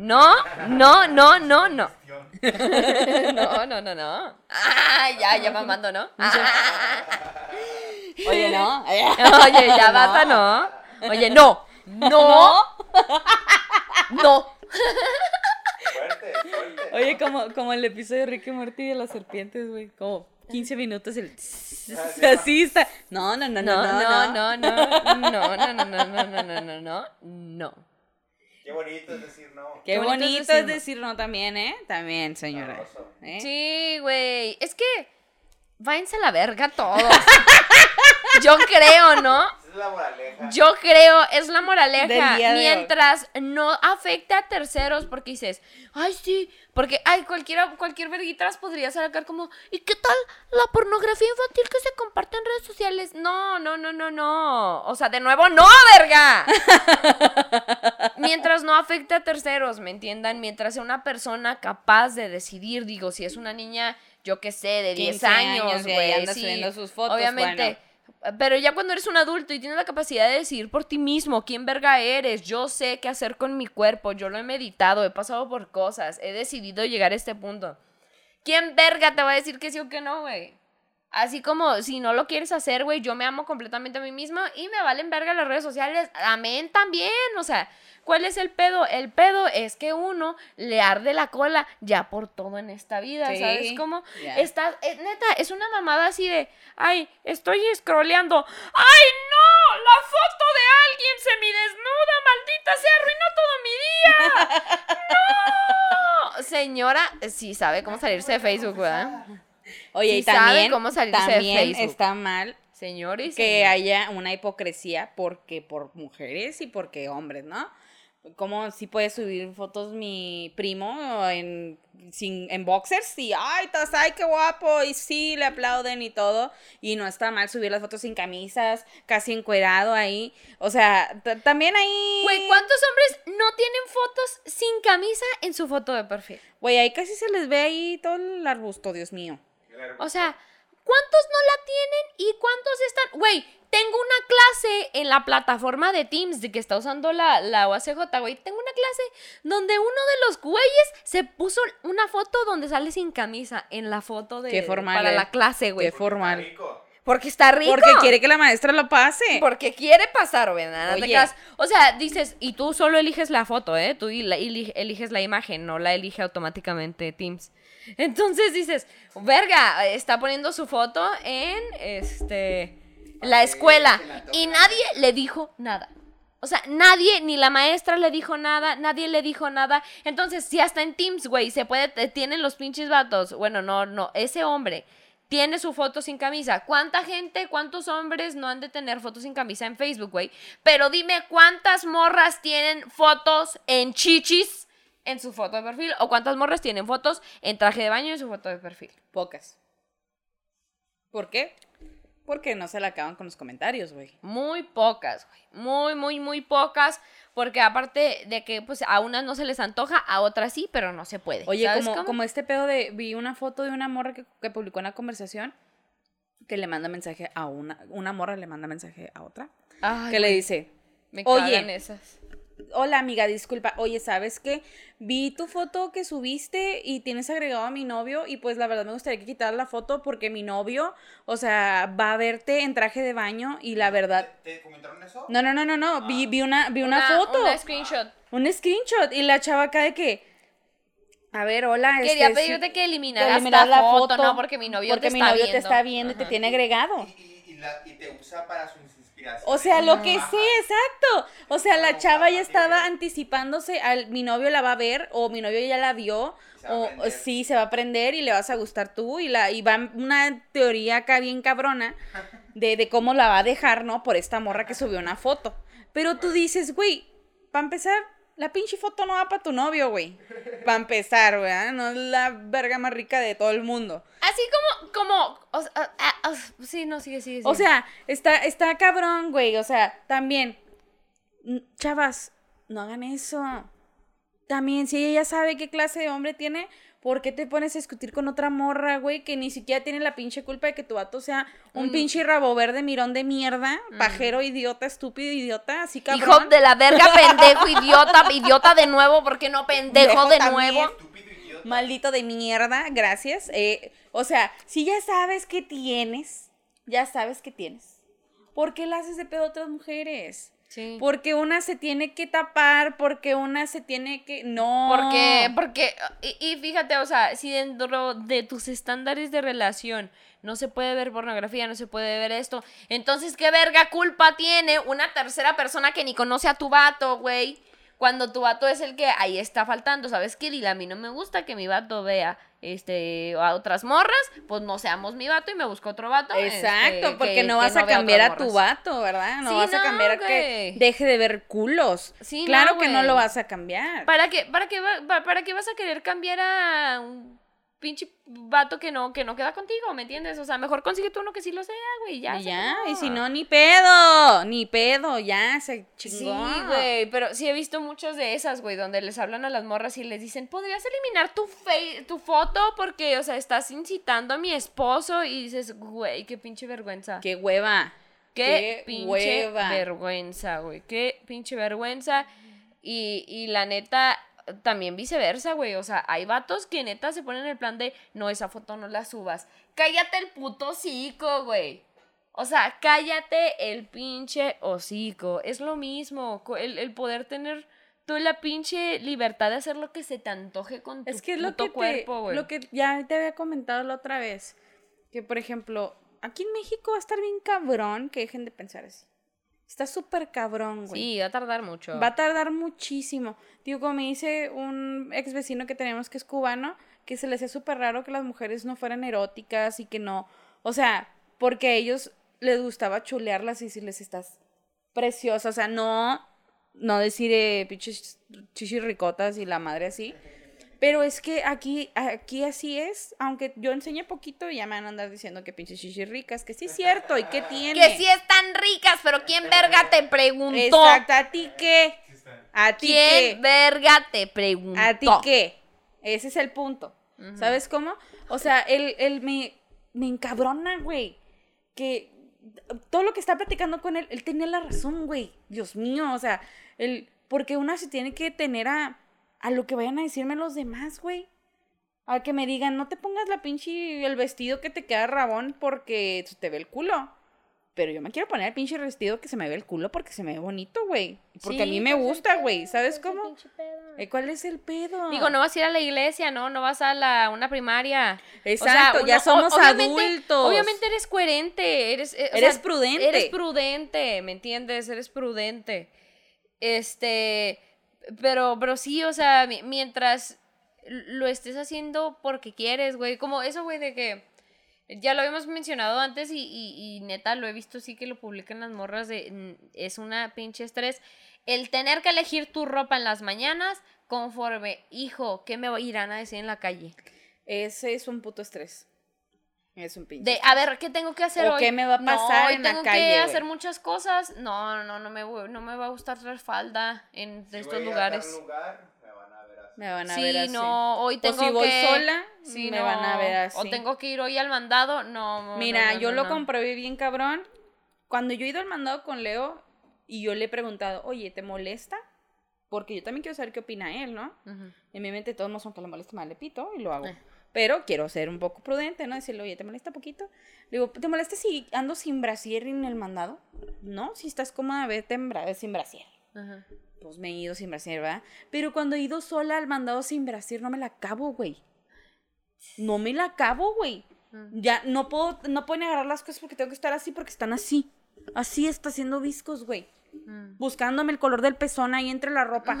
No, no, no, no, no. No, no, no, no. Ah, ya, ya mamando, ¿no? Oye, no. Oye, ya basta, no. Oye, no. No. No. Fuerte. Oye, como, como el episodio de Ricky Morty de las serpientes, güey. Como 15 minutos el. Así está. No, no, no, no. No, no, no, no. No, no, no, no, no, no, no, no. No. Qué bonito es decir no. Qué Qué bonito es decir es no. decir no también, ¿eh? También, señora. ¿Eh? Sí, güey. Es que váyanse a la verga todos. Yo creo, ¿no? Es la moraleja. Yo creo, es la moraleja. Mientras no afecte a terceros, porque dices, ay, sí, porque, ay, cualquiera, cualquier verguita las podría sacar como, ¿y qué tal la pornografía infantil que se comparte en redes sociales? No, no, no, no, no. O sea, de nuevo, no, verga. Mientras no afecte a terceros, ¿me entiendan? Mientras sea una persona capaz de decidir, digo, si es una niña, yo qué sé, de 10 15 años, güey, anda sí, subiendo sus fotos, Obviamente. Pero ya cuando eres un adulto y tienes la capacidad de decidir por ti mismo quién verga eres, yo sé qué hacer con mi cuerpo, yo lo he meditado, he pasado por cosas, he decidido llegar a este punto. ¿Quién verga te va a decir que sí o que no, güey? Así como si no lo quieres hacer, güey, yo me amo completamente a mí misma y me valen verga las redes sociales. Amén también. O sea, ¿cuál es el pedo? El pedo es que uno le arde la cola ya por todo en esta vida, Sí, ¿sabes cómo? ya. Está, eh, neta, es una mamada así de, ay, estoy scrolleando. ¡Ay, no! La foto de alguien semidesnuda, maldita sea, arruinó todo mi día. ¡No! Señora, sí sabe cómo salirse de Facebook, ¿verdad? Oye, Sí y sabe también, cómo salirse de también Facebook. está mal Señores. que haya una hipocresía porque por mujeres y porque hombres, ¿no? Como si puede subir fotos mi primo en, sin, en boxers y, ay, estás, ay, qué guapo, y sí, le aplauden y todo, y no está mal subir las fotos sin camisas, casi encuerado ahí, o sea, también ahí... Güey, ¿cuántos hombres no tienen fotos sin camisa en su foto de perfil? Güey, ahí casi se les ve ahí todo el arbusto, Dios mío. O sea, ¿cuántos no la tienen y cuántos están? Güey, tengo una clase en la plataforma de Teams de que está usando la, la UACJ, güey. Tengo una clase donde uno de los güeyes se puso una foto donde sale sin camisa en la foto de Qué formal, para eh. la clase, güey. Qué formal. Rico. Porque está rico. Porque quiere que la maestra lo pase. Porque quiere pasar, te Oye. O sea, dices, y tú solo eliges la foto, ¿eh? Tú y la- eli- eliges la imagen, no la elige automáticamente Teams. Entonces dices, verga, está poniendo su foto en este la escuela y nadie le dijo nada. O sea, nadie, ni la maestra le dijo nada, nadie le dijo nada. Entonces, si hasta en Teams, güey, se puede, tienen los pinches vatos. Bueno, no, no, ese hombre tiene su foto sin camisa. ¿Cuánta gente, cuántos hombres no han de tener fotos sin camisa en Facebook, güey? Pero dime cuántas morras tienen fotos en chichis en su foto de perfil o cuántas morras tienen fotos en traje de baño en su foto de perfil. Pocas. ¿Por qué? Porque no se la acaban con los comentarios, güey. Muy pocas, güey. Muy, muy, muy pocas. Porque aparte de que pues a unas no se les antoja, a otras sí, pero no se puede. Oye, ¿Sabes como, como este pedo de. Vi una foto de una morra que, que publicó una conversación que le manda mensaje a una. Una morra le manda mensaje a otra. Ay, que le dice. me "Oye, esas. Hola amiga, disculpa. Oye, ¿sabes qué? Vi tu foto que subiste y tienes agregado a mi novio y pues la verdad me gustaría que quitaras la foto porque mi novio, o sea, va a verte en traje de baño y la verdad... ¿Te, te comentaron eso? No, no, no, no, no. Vi, vi una, vi una, foto. Una screenshot. Un screenshot. Y la chava acá de que... A ver, hola. Quería este, sí, pedirte que eliminaras eliminar la, foto, no, porque mi novio porque te mi está novio viendo. te está viendo y te tiene agregado. Y, y- y la- y te usa para inspiraciones. O sea, lo que sé, exacto. O sea, la chava ya estaba anticipándose al mi novio la va a ver o mi novio ya la vio o sí se va a aprender y le vas a gustar tú y la y va una teoría acá bien cabrona de, de cómo la va a dejar, ¿no? Por esta morra que subió una foto. Pero tú dices, güey, para empezar, la pinche foto no va para tu novio, güey. Para empezar, güey, ¿ah? no es la verga más rica de todo el mundo. Así como, como, o sí, no, sigue, sigue, O sigue. sea, está, está cabrón, güey. O sea, también, chavas, no hagan eso. También, si ella ya sabe qué clase de hombre tiene, ¿por qué te pones a discutir con otra morra, güey? Que ni siquiera tiene la pinche culpa de que tu vato sea un Mm. pinche rabo verde mirón de mierda, pajero, idiota, estúpido, idiota, así cabrón. Hijo de la verga, pendejo, idiota, idiota de nuevo, ¿por qué no pendejo de también. nuevo? Maldito de mierda, gracias. Eh, o sea, si ya sabes que tienes, ya sabes que tienes. ¿Por qué la haces de pedo a otras mujeres? Sí. Porque una se tiene que tapar, porque una se tiene que. No. Porque, porque, y, y fíjate, o sea, si dentro de tus estándares de relación no se puede ver pornografía, no se puede ver esto, entonces, ¿qué verga culpa tiene una tercera persona que ni conoce a tu vato, güey? Cuando tu vato es el que ahí está faltando, ¿sabes qué? Dile, a mí no me gusta que mi vato vea este a otras morras, pues no seamos mi vato y me busco otro vato. Exacto, este, porque que- no vas a cambiar a tu vato, ¿verdad? No Sí, vas a cambiar a que güey. deje de ver culos. Sí, claro no, que no güey. lo vas a cambiar. ¿Para qué, para, qué, va- pa- ¿Para qué vas a querer cambiar a un pinche vato que no, que no queda contigo, ¿me entiendes? O sea, mejor consigue tú uno que sí lo sea, güey, ya. y ya, y si no, ni pedo, ni pedo, ya se Sí, chingó. güey, pero sí he visto muchas de esas, güey, donde les hablan a las morras y les dicen, ¿podrías eliminar tu, fe tu foto? Porque, o sea, estás incitando a mi esposo y dices, güey, qué pinche vergüenza. Qué hueva. Qué, qué pinche hueva. vergüenza, güey. Qué pinche vergüenza. Y, y la neta, también viceversa, güey. O sea, hay vatos que neta se ponen en el plan de, no, esa foto no la subas. Cállate el puto hocico, güey. O sea, cállate el pinche hocico. Es lo mismo. El, el poder tener tú la pinche libertad de hacer lo que se te antoje con tu Es que es lo puto que, cuerpo, güey. lo que ya te había comentado la otra vez. Que, por ejemplo, aquí en México va a estar bien cabrón que dejen de pensar así. Está súper cabrón, güey. Sí, va a tardar mucho. Va a tardar muchísimo. Digo, como me dice un ex vecino que tenemos que es cubano, que se le hacía súper raro que las mujeres no fueran eróticas y que no. O sea, porque a ellos les gustaba chulearlas y decirles estás preciosa. O sea, no, no decir eh, chichirricotas y la madre así. Pero es que aquí, aquí así es, aunque yo enseñe poquito, ya me van a andar diciendo que pinches chichirricas, que sí es cierto, y que tiene. Que sí están ricas, pero ¿quién verga te preguntó? Exacto, ¿a ti qué? ¿A ti qué? ¿Quién verga te preguntó? ¿A ti qué? Ese es el punto. ¿Sabes cómo? O sea, él, él me, me encabrona, güey. Que todo lo que está platicando con él, él tenía la razón, güey. Dios mío, o sea, él, porque una se tiene que tener a, a lo que vayan a decirme los demás, güey. A que me digan, no te pongas la pinche, el vestido que te queda rabón porque se te ve el culo. Pero yo me quiero poner el pinche vestido que se me ve el culo porque se me ve bonito, güey. Porque a mí me pues, gusta, güey. ¿Sabes cómo? Eh, ¿Cuál es el pedo? Digo, no vas a ir a la iglesia, ¿no? No vas a la, una primaria. Exacto, ya somos obviamente- adultos. Obviamente eres coherente, eres... eh, o Eres sea, prudente. Eres prudente, ¿me entiendes? Eres prudente. Este, pero, pero sí, o sea, mi- mientras lo estés haciendo porque quieres, güey, como eso, güey, de que Ya lo habíamos mencionado antes y, y- y neta lo he visto sí que lo publican las morras de mm, es una pinche estrés. El tener que elegir tu ropa en las mañanas conforme, hijo, ¿qué me irán a decir en la calle? Ese es un puto estrés. Es un pinche. De, a ver, ¿qué tengo que hacer ¿O hoy? qué me va a No, pasar hoy en la tengo calle, que hacer muchas cosas. No, no, no me, voy- no me va a gustar traer falda en Si estos voy a lugares. tal lugar, me van a ver así. Me van a Sí, ver así. no, hoy O tengo si voy que... sola, Sí, me no, van a ver así. O tengo que ir hoy al mandado, no. no, Mira, no, yo no, lo no. comprobé bien cabrón. Cuando yo he ido al mandado con Leo y yo le he preguntado, oye, ¿te molesta? Porque yo también quiero saber qué opina él, ¿no? Ujú. En mi mente, todos modos, aunque le moleste mal, le pito y lo hago. Eh. Pero quiero ser un poco prudente, ¿no? Decirle, oye, ¿te molesta poquito? Le digo, ¿te molesta si ando sin brasier en el mandado? No, si estás cómoda, vete en bra- sin brasier. Ajá. Pues me he ido sin brasier, ¿verdad? Pero cuando he ido sola al mandado sin brasier, no me la acabo, güey. No me la acabo, güey. Mm. Ya no puedo, no pueden agarrar las cosas porque tengo que estar así porque están así. Así está haciendo viscos, güey. Mm. Buscándome el color del pezón ahí entre la ropa.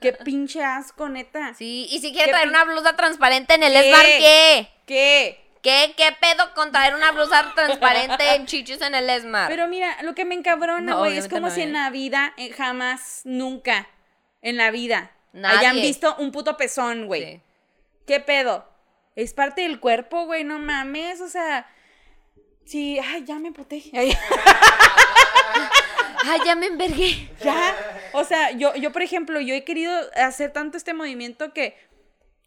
Qué pinche asco, neta. Sí, y si quiere ¿Qué traer una blusa transparente en el ¿Qué? Esmar, ¿qué? ¿Qué? ¿Qué? ¿Qué pedo con traer una blusa transparente en chichis en el Esmar? Pero mira, lo que me encabrona, No, güey, es como no, si en la vida, eh, jamás, nunca, en la vida, Nadie. hayan visto un puto pezón, güey. Sí. ¿Qué pedo? Es parte del cuerpo, güey, no mames, o sea, sí, ay, ya me puté. Ay, Ay, ya me envergué. ya, o sea, yo, yo, por ejemplo, yo he querido hacer tanto este movimiento que,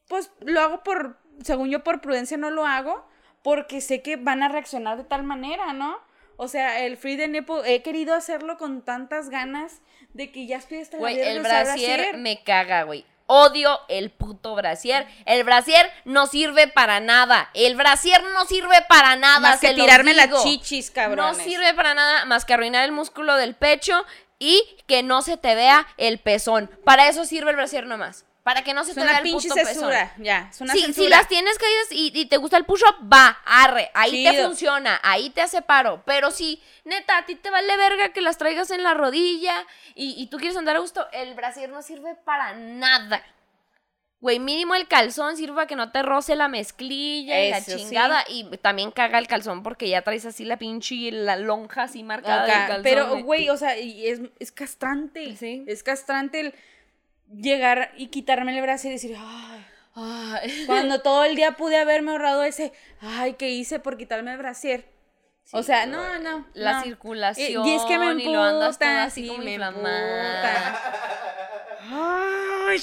pues, lo hago por, según yo, por prudencia no lo hago, porque sé que van a reaccionar de tal manera, ¿no? O sea, el free the nipple, he querido hacerlo con tantas ganas de que ya estoy hasta la Güey, el brasier. me caga, güey. Odio el puto brasier. El brasier no sirve para nada. El brasier no sirve para nada. Más que se tirarme las chichis, No cabrones. sirve para nada más que arruinar el músculo del pecho y que no se te vea el pezón. Para eso sirve el brasier nomás. Para que no se Es te vea el pinche puto pezón. censura, ya, es una Sí, censura. si las tienes caídas y, y te gusta el push-up, va, arre, ahí te funciona, ahí te hace paro. Pero si, neta, a ti te vale verga que las traigas en la rodilla y, y tú quieres andar a gusto, el brasier no sirve para nada. Güey, mínimo el calzón sirve para que no te roce la mezclilla y la sí. chingada. Y también caga el calzón porque ya traes así la pinche la lonja así marcada del Acá, calzón. pero, güey, o sea, es, es castrante. Sí. Es castrante el llegar y quitarme el brazo y decir, ay, Ay. cuando todo el día pude haberme ahorrado ese, ay, ¿qué hice por quitarme el brasier? o sea, no, no. La no. circulación Y, y es que me y lo andas así sí, como me. Ay,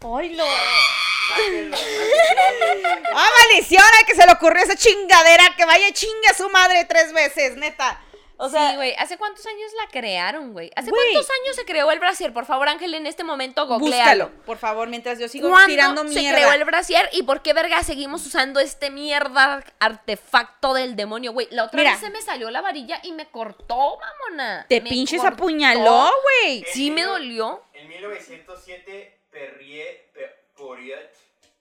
ay, lo... ¡Ah, maldición! Al que se le ocurrió esa chingadera, que vaya chingue a su madre tres veces, neta. O sea, sí, güey. ¿Hace cuántos años la crearon, güey? ¿Hace Güey. cuántos años se creó el brasier? Por favor, Ángel, en este momento googlealo. búscalo, por favor, mientras yo sigo ¿Cuándo tirando se mierda. creó el brasier y por qué verga seguimos usando este mierda artefacto del demonio, güey? La otra Mira. vez se me salió la varilla y me cortó, mamona. Te Me pinches cortó. apuñaló, güey. Sí me dolió. En 1907, Perrier Pe- Poirier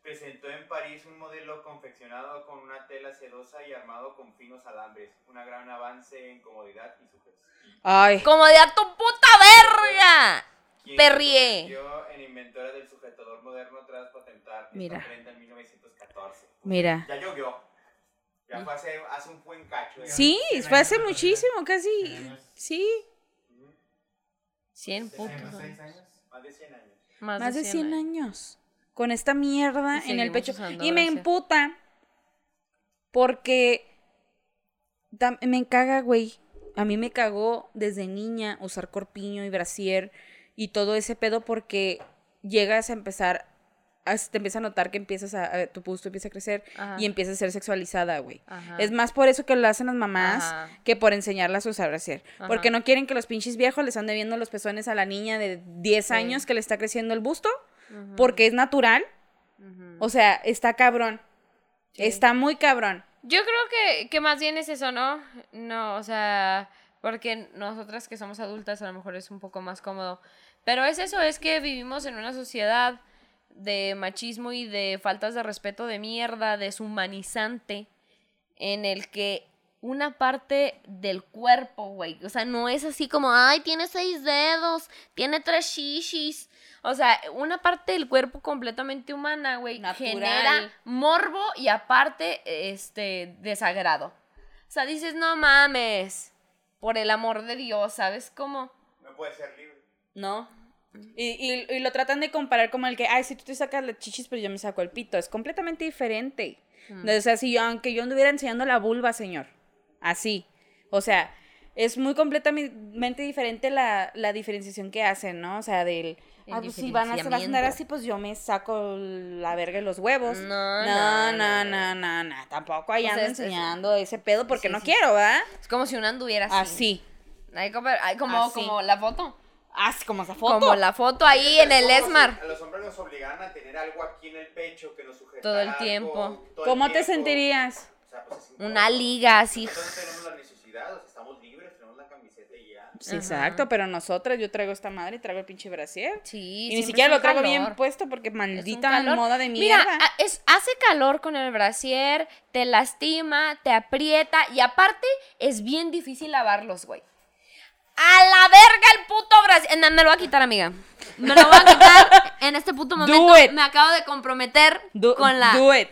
presentó en París un modelo confeccionado con una tela sedosa y armado con finos alambres. Una gran avance en comodidad y sujeción. Ay, ¡Comodidad tu puta verga! Convirtió en inventora del sujetador moderno tras patentar esta Mira. prenda en 1914. mira. Ya llovió. Ya fue hace, hace un buen cacho. Sí, fue hace años, muchísimo, casi. Sí, 100 Seis putos. años, seis años. Más de 100 años. más de 100 años. Con esta mierda en el pecho. Y me brasier. emputa. Porque me caga, güey. A mí me cagó desde niña usar corpiño y brasier y todo ese pedo porque llegas a empezar, a- te empieza a notar que empiezas a, a- tu pusto empieza a crecer Ajá. y empieza a ser sexualizada, güey. Es más por eso que lo hacen las mamás Ajá. que por enseñarlas a usar brasier. Ajá. Porque no quieren que los pinches viejos les ande viendo los pezones a la niña de 10 Sí. años que le está creciendo el busto Porque es natural. O sea, está cabrón. Sí. Está muy cabrón. Yo creo que, que más bien es eso, ¿no? No, o sea, porque nosotras que somos adultas a lo mejor es un poco más cómodo. Pero es eso, es que vivimos en una sociedad de machismo y de faltas de respeto de mierda, deshumanizante, en el que una parte del cuerpo, güey. O sea, no es así como, ay, tiene seis dedos, tiene tres shishis. O sea, una parte del cuerpo completamente humana, güey, genera morbo y aparte, este, desagrado. O sea, dices, no mames, por el amor de Dios, ¿sabes cómo? No puede ser libre. No. Y, y, y lo tratan de comparar como el que, ay, si tú te sacas las chichis, pero yo me saco el pito. Es completamente diferente. O sea, si yo, aunque yo anduviera enseñando la vulva, señor. Así. O sea, es muy completamente diferente la, la diferenciación que hacen, ¿no? O sea, del... El Ah, pues si van a, se van a andar así, pues yo me saco la verga y los huevos. No, no, no, no, no, no, no. Tampoco ahí O sea, ando es- es- enseñando ese pedo porque Sí, no sí. quiero, ¿verdad? Es como si uno anduviera así. Así. Hay como, hay como, Así. como la foto. Así como esa foto. Como la foto ahí en el Esmar. A los hombres nos obligaban a tener algo aquí en el pecho que nos sujetara Todo el algo, tiempo. todo el ¿Cómo te tiempo. sentirías? Sea, pues, es Una liga así. Nosotros no tenemos la necesidad, o sea, estamos libres, tenemos la camiseta y ya. Sí, exacto, pero nosotras, yo traigo esta madre y traigo el pinche brasier. Sí, y ni siquiera lo traigo calor. bien puesto porque maldita moda de mierda. Mira, es, hace calor con el brasier, te lastima, te aprieta y aparte es bien difícil lavarlos, güey. A la verga el puto brasier. No, me lo voy a quitar, amiga. Me lo voy a quitar en este puto Do momento. it. Me acabo de comprometer do, con la... do it.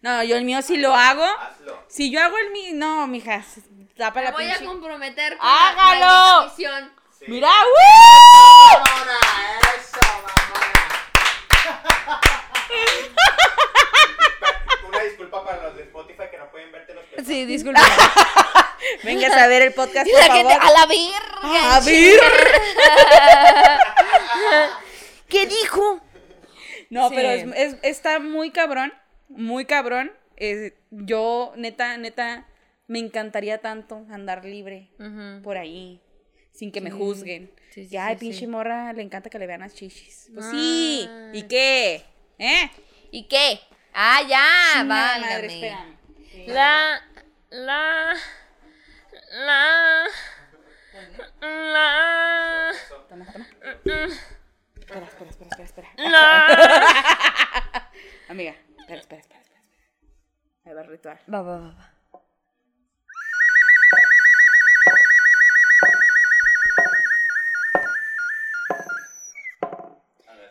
No, yo el mío si lo hago. Hazlo. Si yo hago el mío, no, mija, tapa Me la voy a comprometer con ¡Hágalo! la maldita misión. Sí. Mira, ¡uh! ¡Mamona! ¡Eso, mamona! Una disculpa para los de Spotify que no pueden verte los pezones. Sí, disculpa. Vengas a ver el podcast, por la favor. gente, a la verga. A ver. ¿Qué dijo? No, Sí. pero es, es- está muy cabrón, muy cabrón. Eh, yo, neta, neta, me encantaría tanto andar libre por ahí, sin que me juzguen. Sí, sí, ya, sí, pinche sí. morra, le encanta que le vean las chichis. Pues Ah. sí, ¿y qué? ¿Eh? ¿Y qué? Ah, ya, espérame. La, la, la, la, Toma, toma. Espera, espera, espera, espera, espera. la. Amiga, espera, espera, espera, espera. Ahí va el ritual. Va, va, va, va.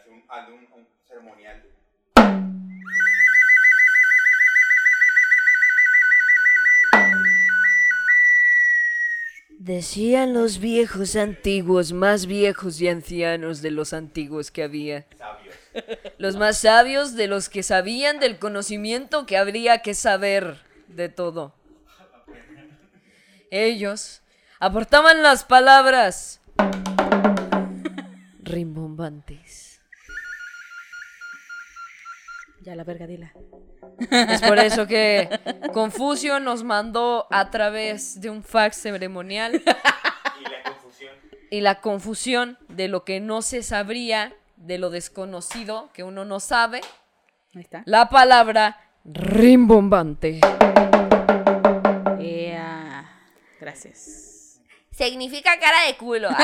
Un, hazle un, un ceremonial. Decían los viejos antiguos, más viejos y ancianos de los antiguos que había. Sabios. Los más sabios de los que sabían del conocimiento que habría que saber de todo. Ellos aportaban las palabras rimbombantes. Ya la verga, dila. Es por eso que Confucio nos mandó a través de un fax ceremonial Y la confusión. y la confusión de lo que no se sabría, de lo desconocido que uno no sabe, Ahí está. la palabra rimbombante. Ea. Gracias. Significa cara de culo.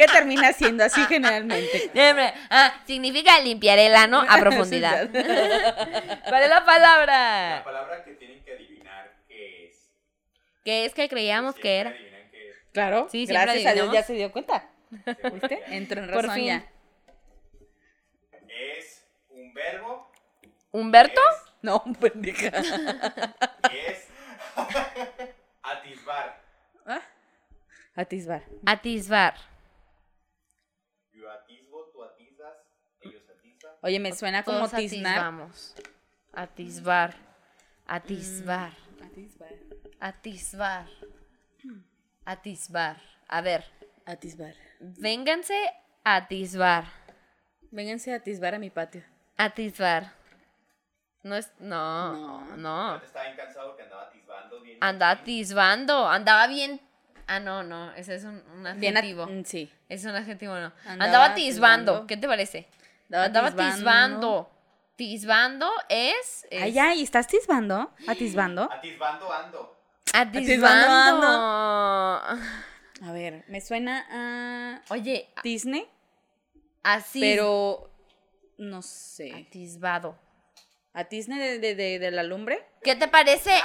¿Qué termina siendo así generalmente? ah, significa limpiar el ano a profundidad. ¿Cuál es la La palabra? palabra que tienen que adivinar qué es. Que es que creíamos que era. qué es. Claro, Sí, siempre gracias a Dios adivinamos. ya se dio cuenta. ¿Viste? Entró en Por razón fin. ya. Es un verbo ¿Humberto? No, pendeja. es atisbar. ¿Ah? Atisbar. Atisbar. Yo atisbo, tú atisbas, ellos atisban. Oye, me suena como Todos tiznar. atisbamos. Atisbar. Atisbar. Atisbar. Atisbar. Atisbar. A ver, Atisbar. vénganse a atisbar. Vénganse a atisbar a mi patio. Atisbar. No es. No, No. no. Yo estaba bien cansado que andaba atisbando bien. Andaba atisbando. Andaba bien. Ah, no, no. Ese es un, un Bien, at- adjetivo. mm, sí. Es un adjetivo, no. Andaba Andaba, atisbando. atisbando. ¿Qué te parece? Andaba atisbando. Tisbando es. es Ay, ay, ¿estás atisbando? ¿Atisbando? Atisbando ando. Atisbando. A ver, me suena a Oye, Disney, así. pero no sé. Atisbado. ¿Atisne de, de, de, de la lumbre? ¿Qué te parece?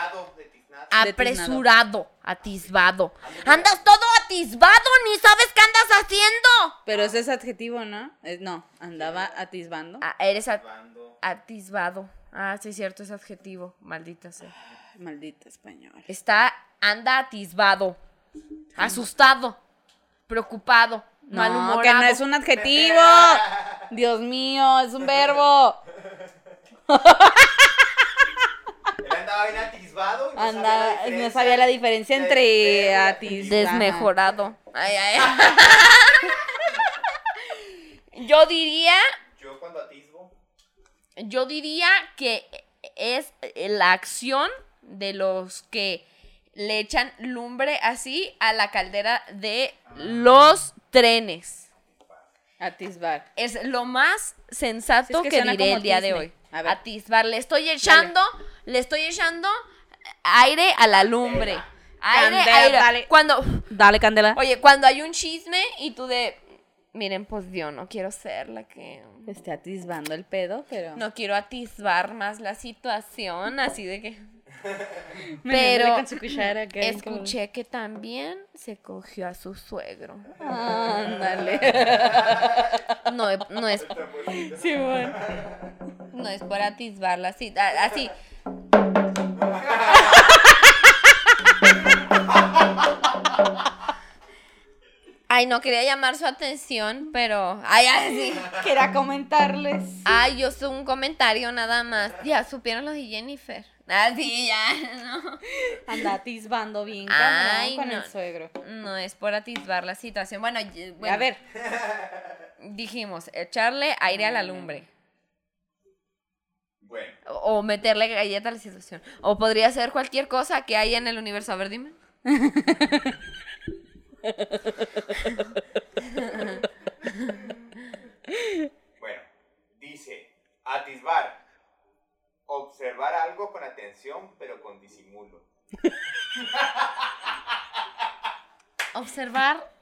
Apresurado, atisbado. Andas todo atisbado, ni sabes qué andas haciendo. Pero ese es adjetivo, ¿no? No, andaba atisbando. Ah, eres a- Bando. atisbado. Ah, sí, es cierto, es adjetivo. Maldita sea. Ay, Maldita español. Está, anda atisbado. Asustado. Preocupado. No, malhumorado. que no es un adjetivo. Dios mío, es un verbo. Él andaba bien atisbado. y no sabía la Anda, no diferencia sabía la diferencia de entre verbo y atis. Desmejorado. Ay, ay, ay. Yo diría, Yo cuando atisbo. yo diría que es la acción de los que le echan lumbre así a la caldera de los trenes. Atisbar. Es lo más sensato Sí, es que diré el día de hoy. A ver. Atisbar. Le estoy echando, le estoy echando aire a la lumbre. Aire, Candela, aire. dale. Cuando, Dale, Candela. oye, cuando hay un chisme y tú de, miren, pues yo no quiero ser la que, Esté atisbando el pedo, pero. no quiero atisbar más la situación, así de que. Pero Escuché que también se cogió a su suegro. Ándale. No, no es, sí, bueno. no es por atisbarla así, así. Ay, no quería llamar su atención, pero. Ay, ay, sí. Quería comentarles. Ay, yo soy un comentario nada más. Ya supieron los de Jennifer. Ah, sí, ya, no. Anda atisbando bien Ay, con no. el suegro. No es por atisbar la situación. Bueno, y- bueno, A ver, dijimos, echarle aire a la lumbre. Bueno. O o meterle galleta a la situación. O podría ser cualquier cosa que haya en el universo. A ver, dime. Bueno, dice, atisbar, observar algo con atención pero con disimulo. Observar.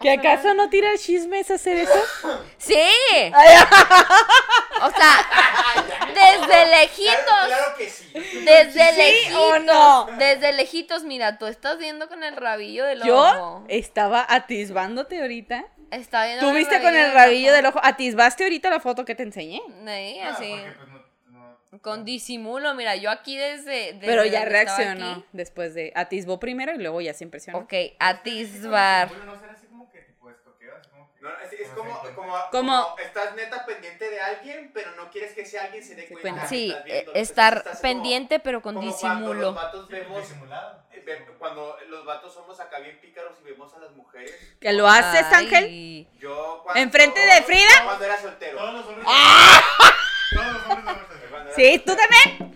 ¿Que acaso no tira el chisme es hacer eso? ¡Sí! O sea, desde lejitos. claro que sí. Desde ¿Sí lejitos. o no? Desde lejitos, mira, tú estás viendo con el rabillo del Yo ojo. estaba atisbándote ahorita. Está viendo Tú viste con el rabillo del ojo. Atisbaste ahorita la foto que te enseñé. Sí, Ah, así. porque, pues, Con disimulo, mira, yo aquí desde. desde Pero ya reaccionó aquí. después de. Atisbó primero y luego ya se impresionó. Ok, atisbar. No será así como que tipo estoqueo, así como que- No, es, como, como, Como- como estás neta pendiente de alguien, pero no quieres que ese alguien se dé cuenta. Sí, eh, viendo. Entonces estar estás como- pendiente, pero con como Cuando los disimulo. vatos vemos, eh, cuando los vatos somos acá bien pícaros y vemos a las mujeres. ¿Que lo haces, Ángel? Ay. Yo cuando, ¿Enfrente de Frida? Cuando era soltero. Todos los hombres. ¡Ah! Todos los hombres Sí, ¿tú también?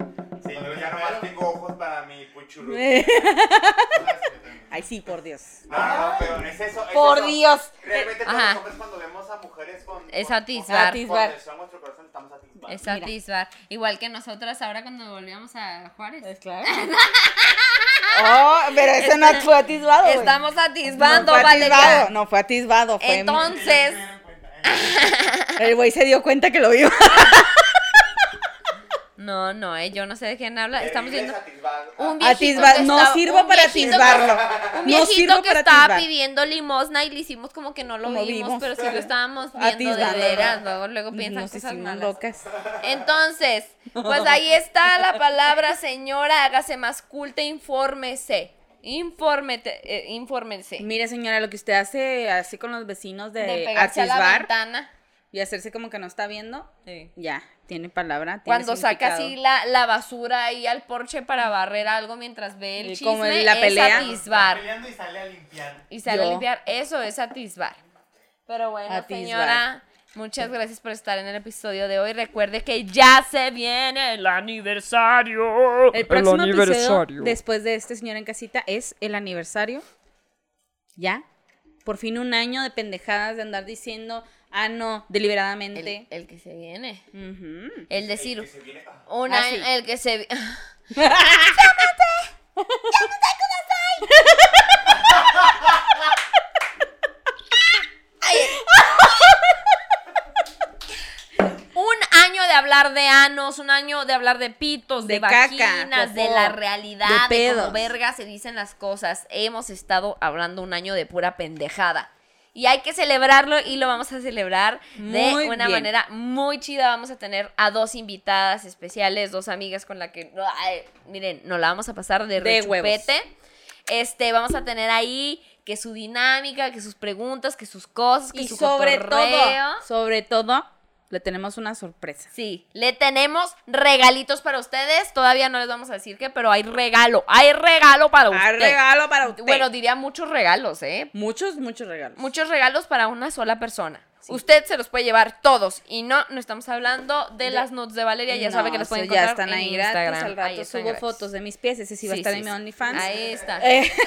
Sí, pero ya nomás tengo ojos para mi puchurru. Ay, sí, por Dios. No, no, no, pero es eso. es Por eso. Dios. Realmente todos Ajá. los hombres cuando vemos a mujeres con... Es con- nuestro corazón estamos atisbando. Es Mira. atisbar. Igual que nosotras ahora cuando volvíamos a Juárez. Es claro. Oh, pero ese no fue atisbado. Estamos atisbando, no fue atisbado, no fue atisbado, fue. Entonces, El güey se dio cuenta que lo vio. No, no, eh, yo no sé de quién habla. Estamos viendo un viejito Atisba- que no estaba- sirvo un para viejito que- atisbarlo. Un No viejito sirvo que para estaba atisbar. pidiendo limosna y le hicimos como que no lo Como vimos, vimos. pero sí lo estábamos viendo de veras. Luego, luego piensan Nos cosas hicimos malas. locas. Entonces, pues ahí está la palabra, señora. Hágase más culta, infórmese. Infórmete, eh, infórmense. Mire, señora, lo que usted hace así con los vecinos de, de pegarse a la atisbar ventana. y hacerse como que no está viendo, ya, tiene palabra. tiene Cuando saca así la, la basura ahí al porche para barrer algo mientras ve el Y chisme, como en la es pelea. Está atisbar. peleando y sale a limpiar. Y sale a limpiar, eso es atisbar. Pero bueno, Atisbar. señora, muchas gracias por estar en el episodio de hoy. Recuerde que ya se viene el aniversario. El próximo episodio, después de este señor en casita, es el aniversario. Ya. Por fin un año de pendejadas de andar diciendo, ah, no, deliberadamente. El, el que se viene. El decir, Que se viene- ah, un Ah, sí. el que se... vi- Un año de hablar de anos, un año de hablar de pitos, de, De caca, vaginas, de la realidad, de de, cómo verga se dicen las cosas. Hemos estado hablando un año de pura pendejada. Y hay que celebrarlo y lo vamos a celebrar de Muy una bien. manera muy chida. Vamos a tener a dos invitadas especiales, dos amigas con las que, ay, miren, nos la vamos a pasar de, De huevos. Este, vamos a tener ahí que su dinámica, que sus preguntas, que sus cosas, que Y su sobre cotorreo. todo, sobre todo, le tenemos una sorpresa. Sí, le tenemos regalitos para ustedes. Todavía no les vamos a decir qué, pero hay regalo. Hay regalo para usted. Hay regalo para usted. Bueno, diría muchos regalos, ¿eh? muchos, muchos regalos. Muchos regalos para una sola persona. Usted se los puede llevar todos. Y no, no estamos hablando de, De- las notes de Valeria. Ya sabe que las pueden eso ya encontrar están en ahí Instagram. gratis. Al Ahí rato subo gratis. fotos de mis pies. Ese sí va a estar en mi. OnlyFans. Ahí está. Eh,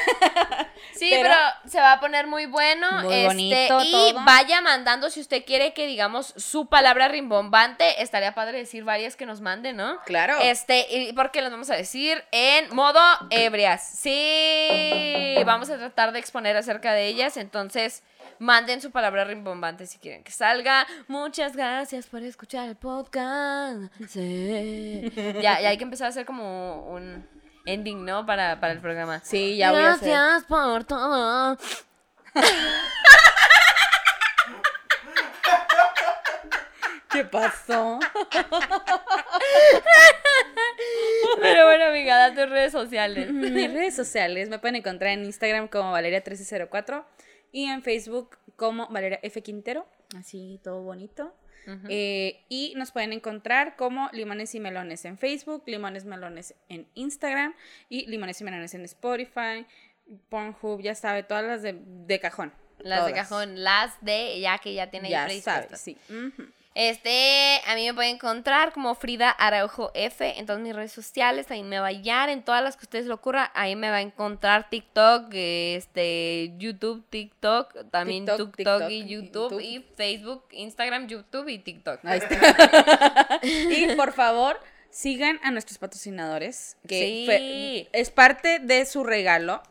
Sí, Pero- pero, se va a poner muy bueno. Muy este, bonito y todo. vaya mandando si usted quiere que digamos su palabra rimbombante. Estaría padre decir varias que nos manden, ¿no? Claro. Este, y porque las vamos a decir en modo ebrias. Sí, vamos a tratar de exponer acerca de ellas. Entonces, manden su palabra rimbombante si quieren que salga. Muchas gracias por escuchar el podcast. Sí. ya, ya hay que empezar a hacer como un ending, ¿no? Para, para el programa. Sí, ya voy a hacer. Gracias por todo. ¿Qué pasó? Pero bueno, amiga, da tus redes sociales. Mis redes sociales me pueden encontrar en Instagram como Valeria1304 y en Facebook como Valeria F. Quintero, así todo bonito. Eh, y nos pueden encontrar como Limones y Melones en Facebook, Limones Melones en Instagram y Limones y Melones en Spotify, Pornhub, ya sabe, todas las de, de cajón. Las de cajón, las de ya que ya tiene Ya sabes, sí. Este, a mí me pueden encontrar como Frida Araujo F en todas mis redes sociales, ahí me va a hallar en todas las que ustedes le ocurra, ahí me va a encontrar TikTok, este, YouTube, TikTok, también TikTok, TikTok, TikTok, y YouTube, YouTube. y Facebook, Instagram, YouTube y TikTok. Ahí está. y por favor, sigan a nuestros patrocinadores, que Sí. fue- es parte de su regalo.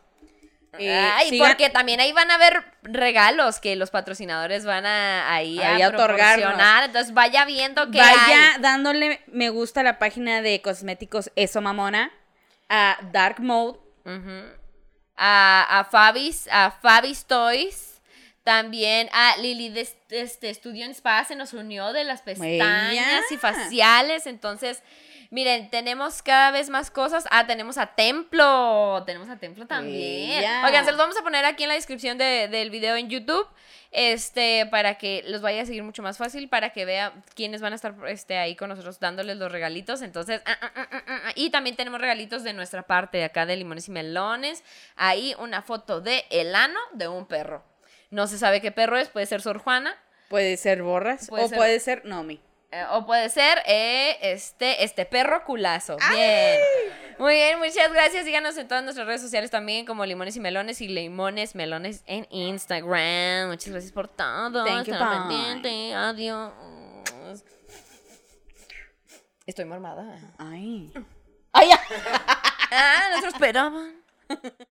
Eh, Ay, sigan- porque también ahí van a haber regalos que los patrocinadores van a ahí, Ahí a, a proporcionar, entonces vaya viendo que Vaya hay. dándole me gusta a la página de cosméticos Eso Mamona, a Dark Mode. A, a Fabis, a Fabis Toys. También a Lili de este Estudio en Spa se nos unió de las pestañas y faciales. Entonces, miren, tenemos cada vez más cosas. Ah, tenemos a Templo. Tenemos a Templo también. Ella. Oigan, se los vamos a poner aquí en la descripción de- del video en YouTube. Este, para que los vaya a seguir mucho más fácil, para que vean quiénes van a estar este, ahí con nosotros dándoles los regalitos. Entonces, ah, ah, ah, ah, ah. y también tenemos regalitos de nuestra parte de acá de limones y melones. Ahí una foto de el ano de un perro. No se sabe qué perro es, puede ser Sor Juana. puede ser Borras Puede o ser- puede ser Nomi. Eh, o puede ser eh, este, este perro culazo. Bien. Muy bien, muchas gracias. Síganos en todas nuestras redes sociales también, como Limones y Melones y Limones Melones en Instagram. Muchas gracias por todo. Thank you, pendiente. Adiós. Estoy mormada. Ay. Ah, no se lo esperaban.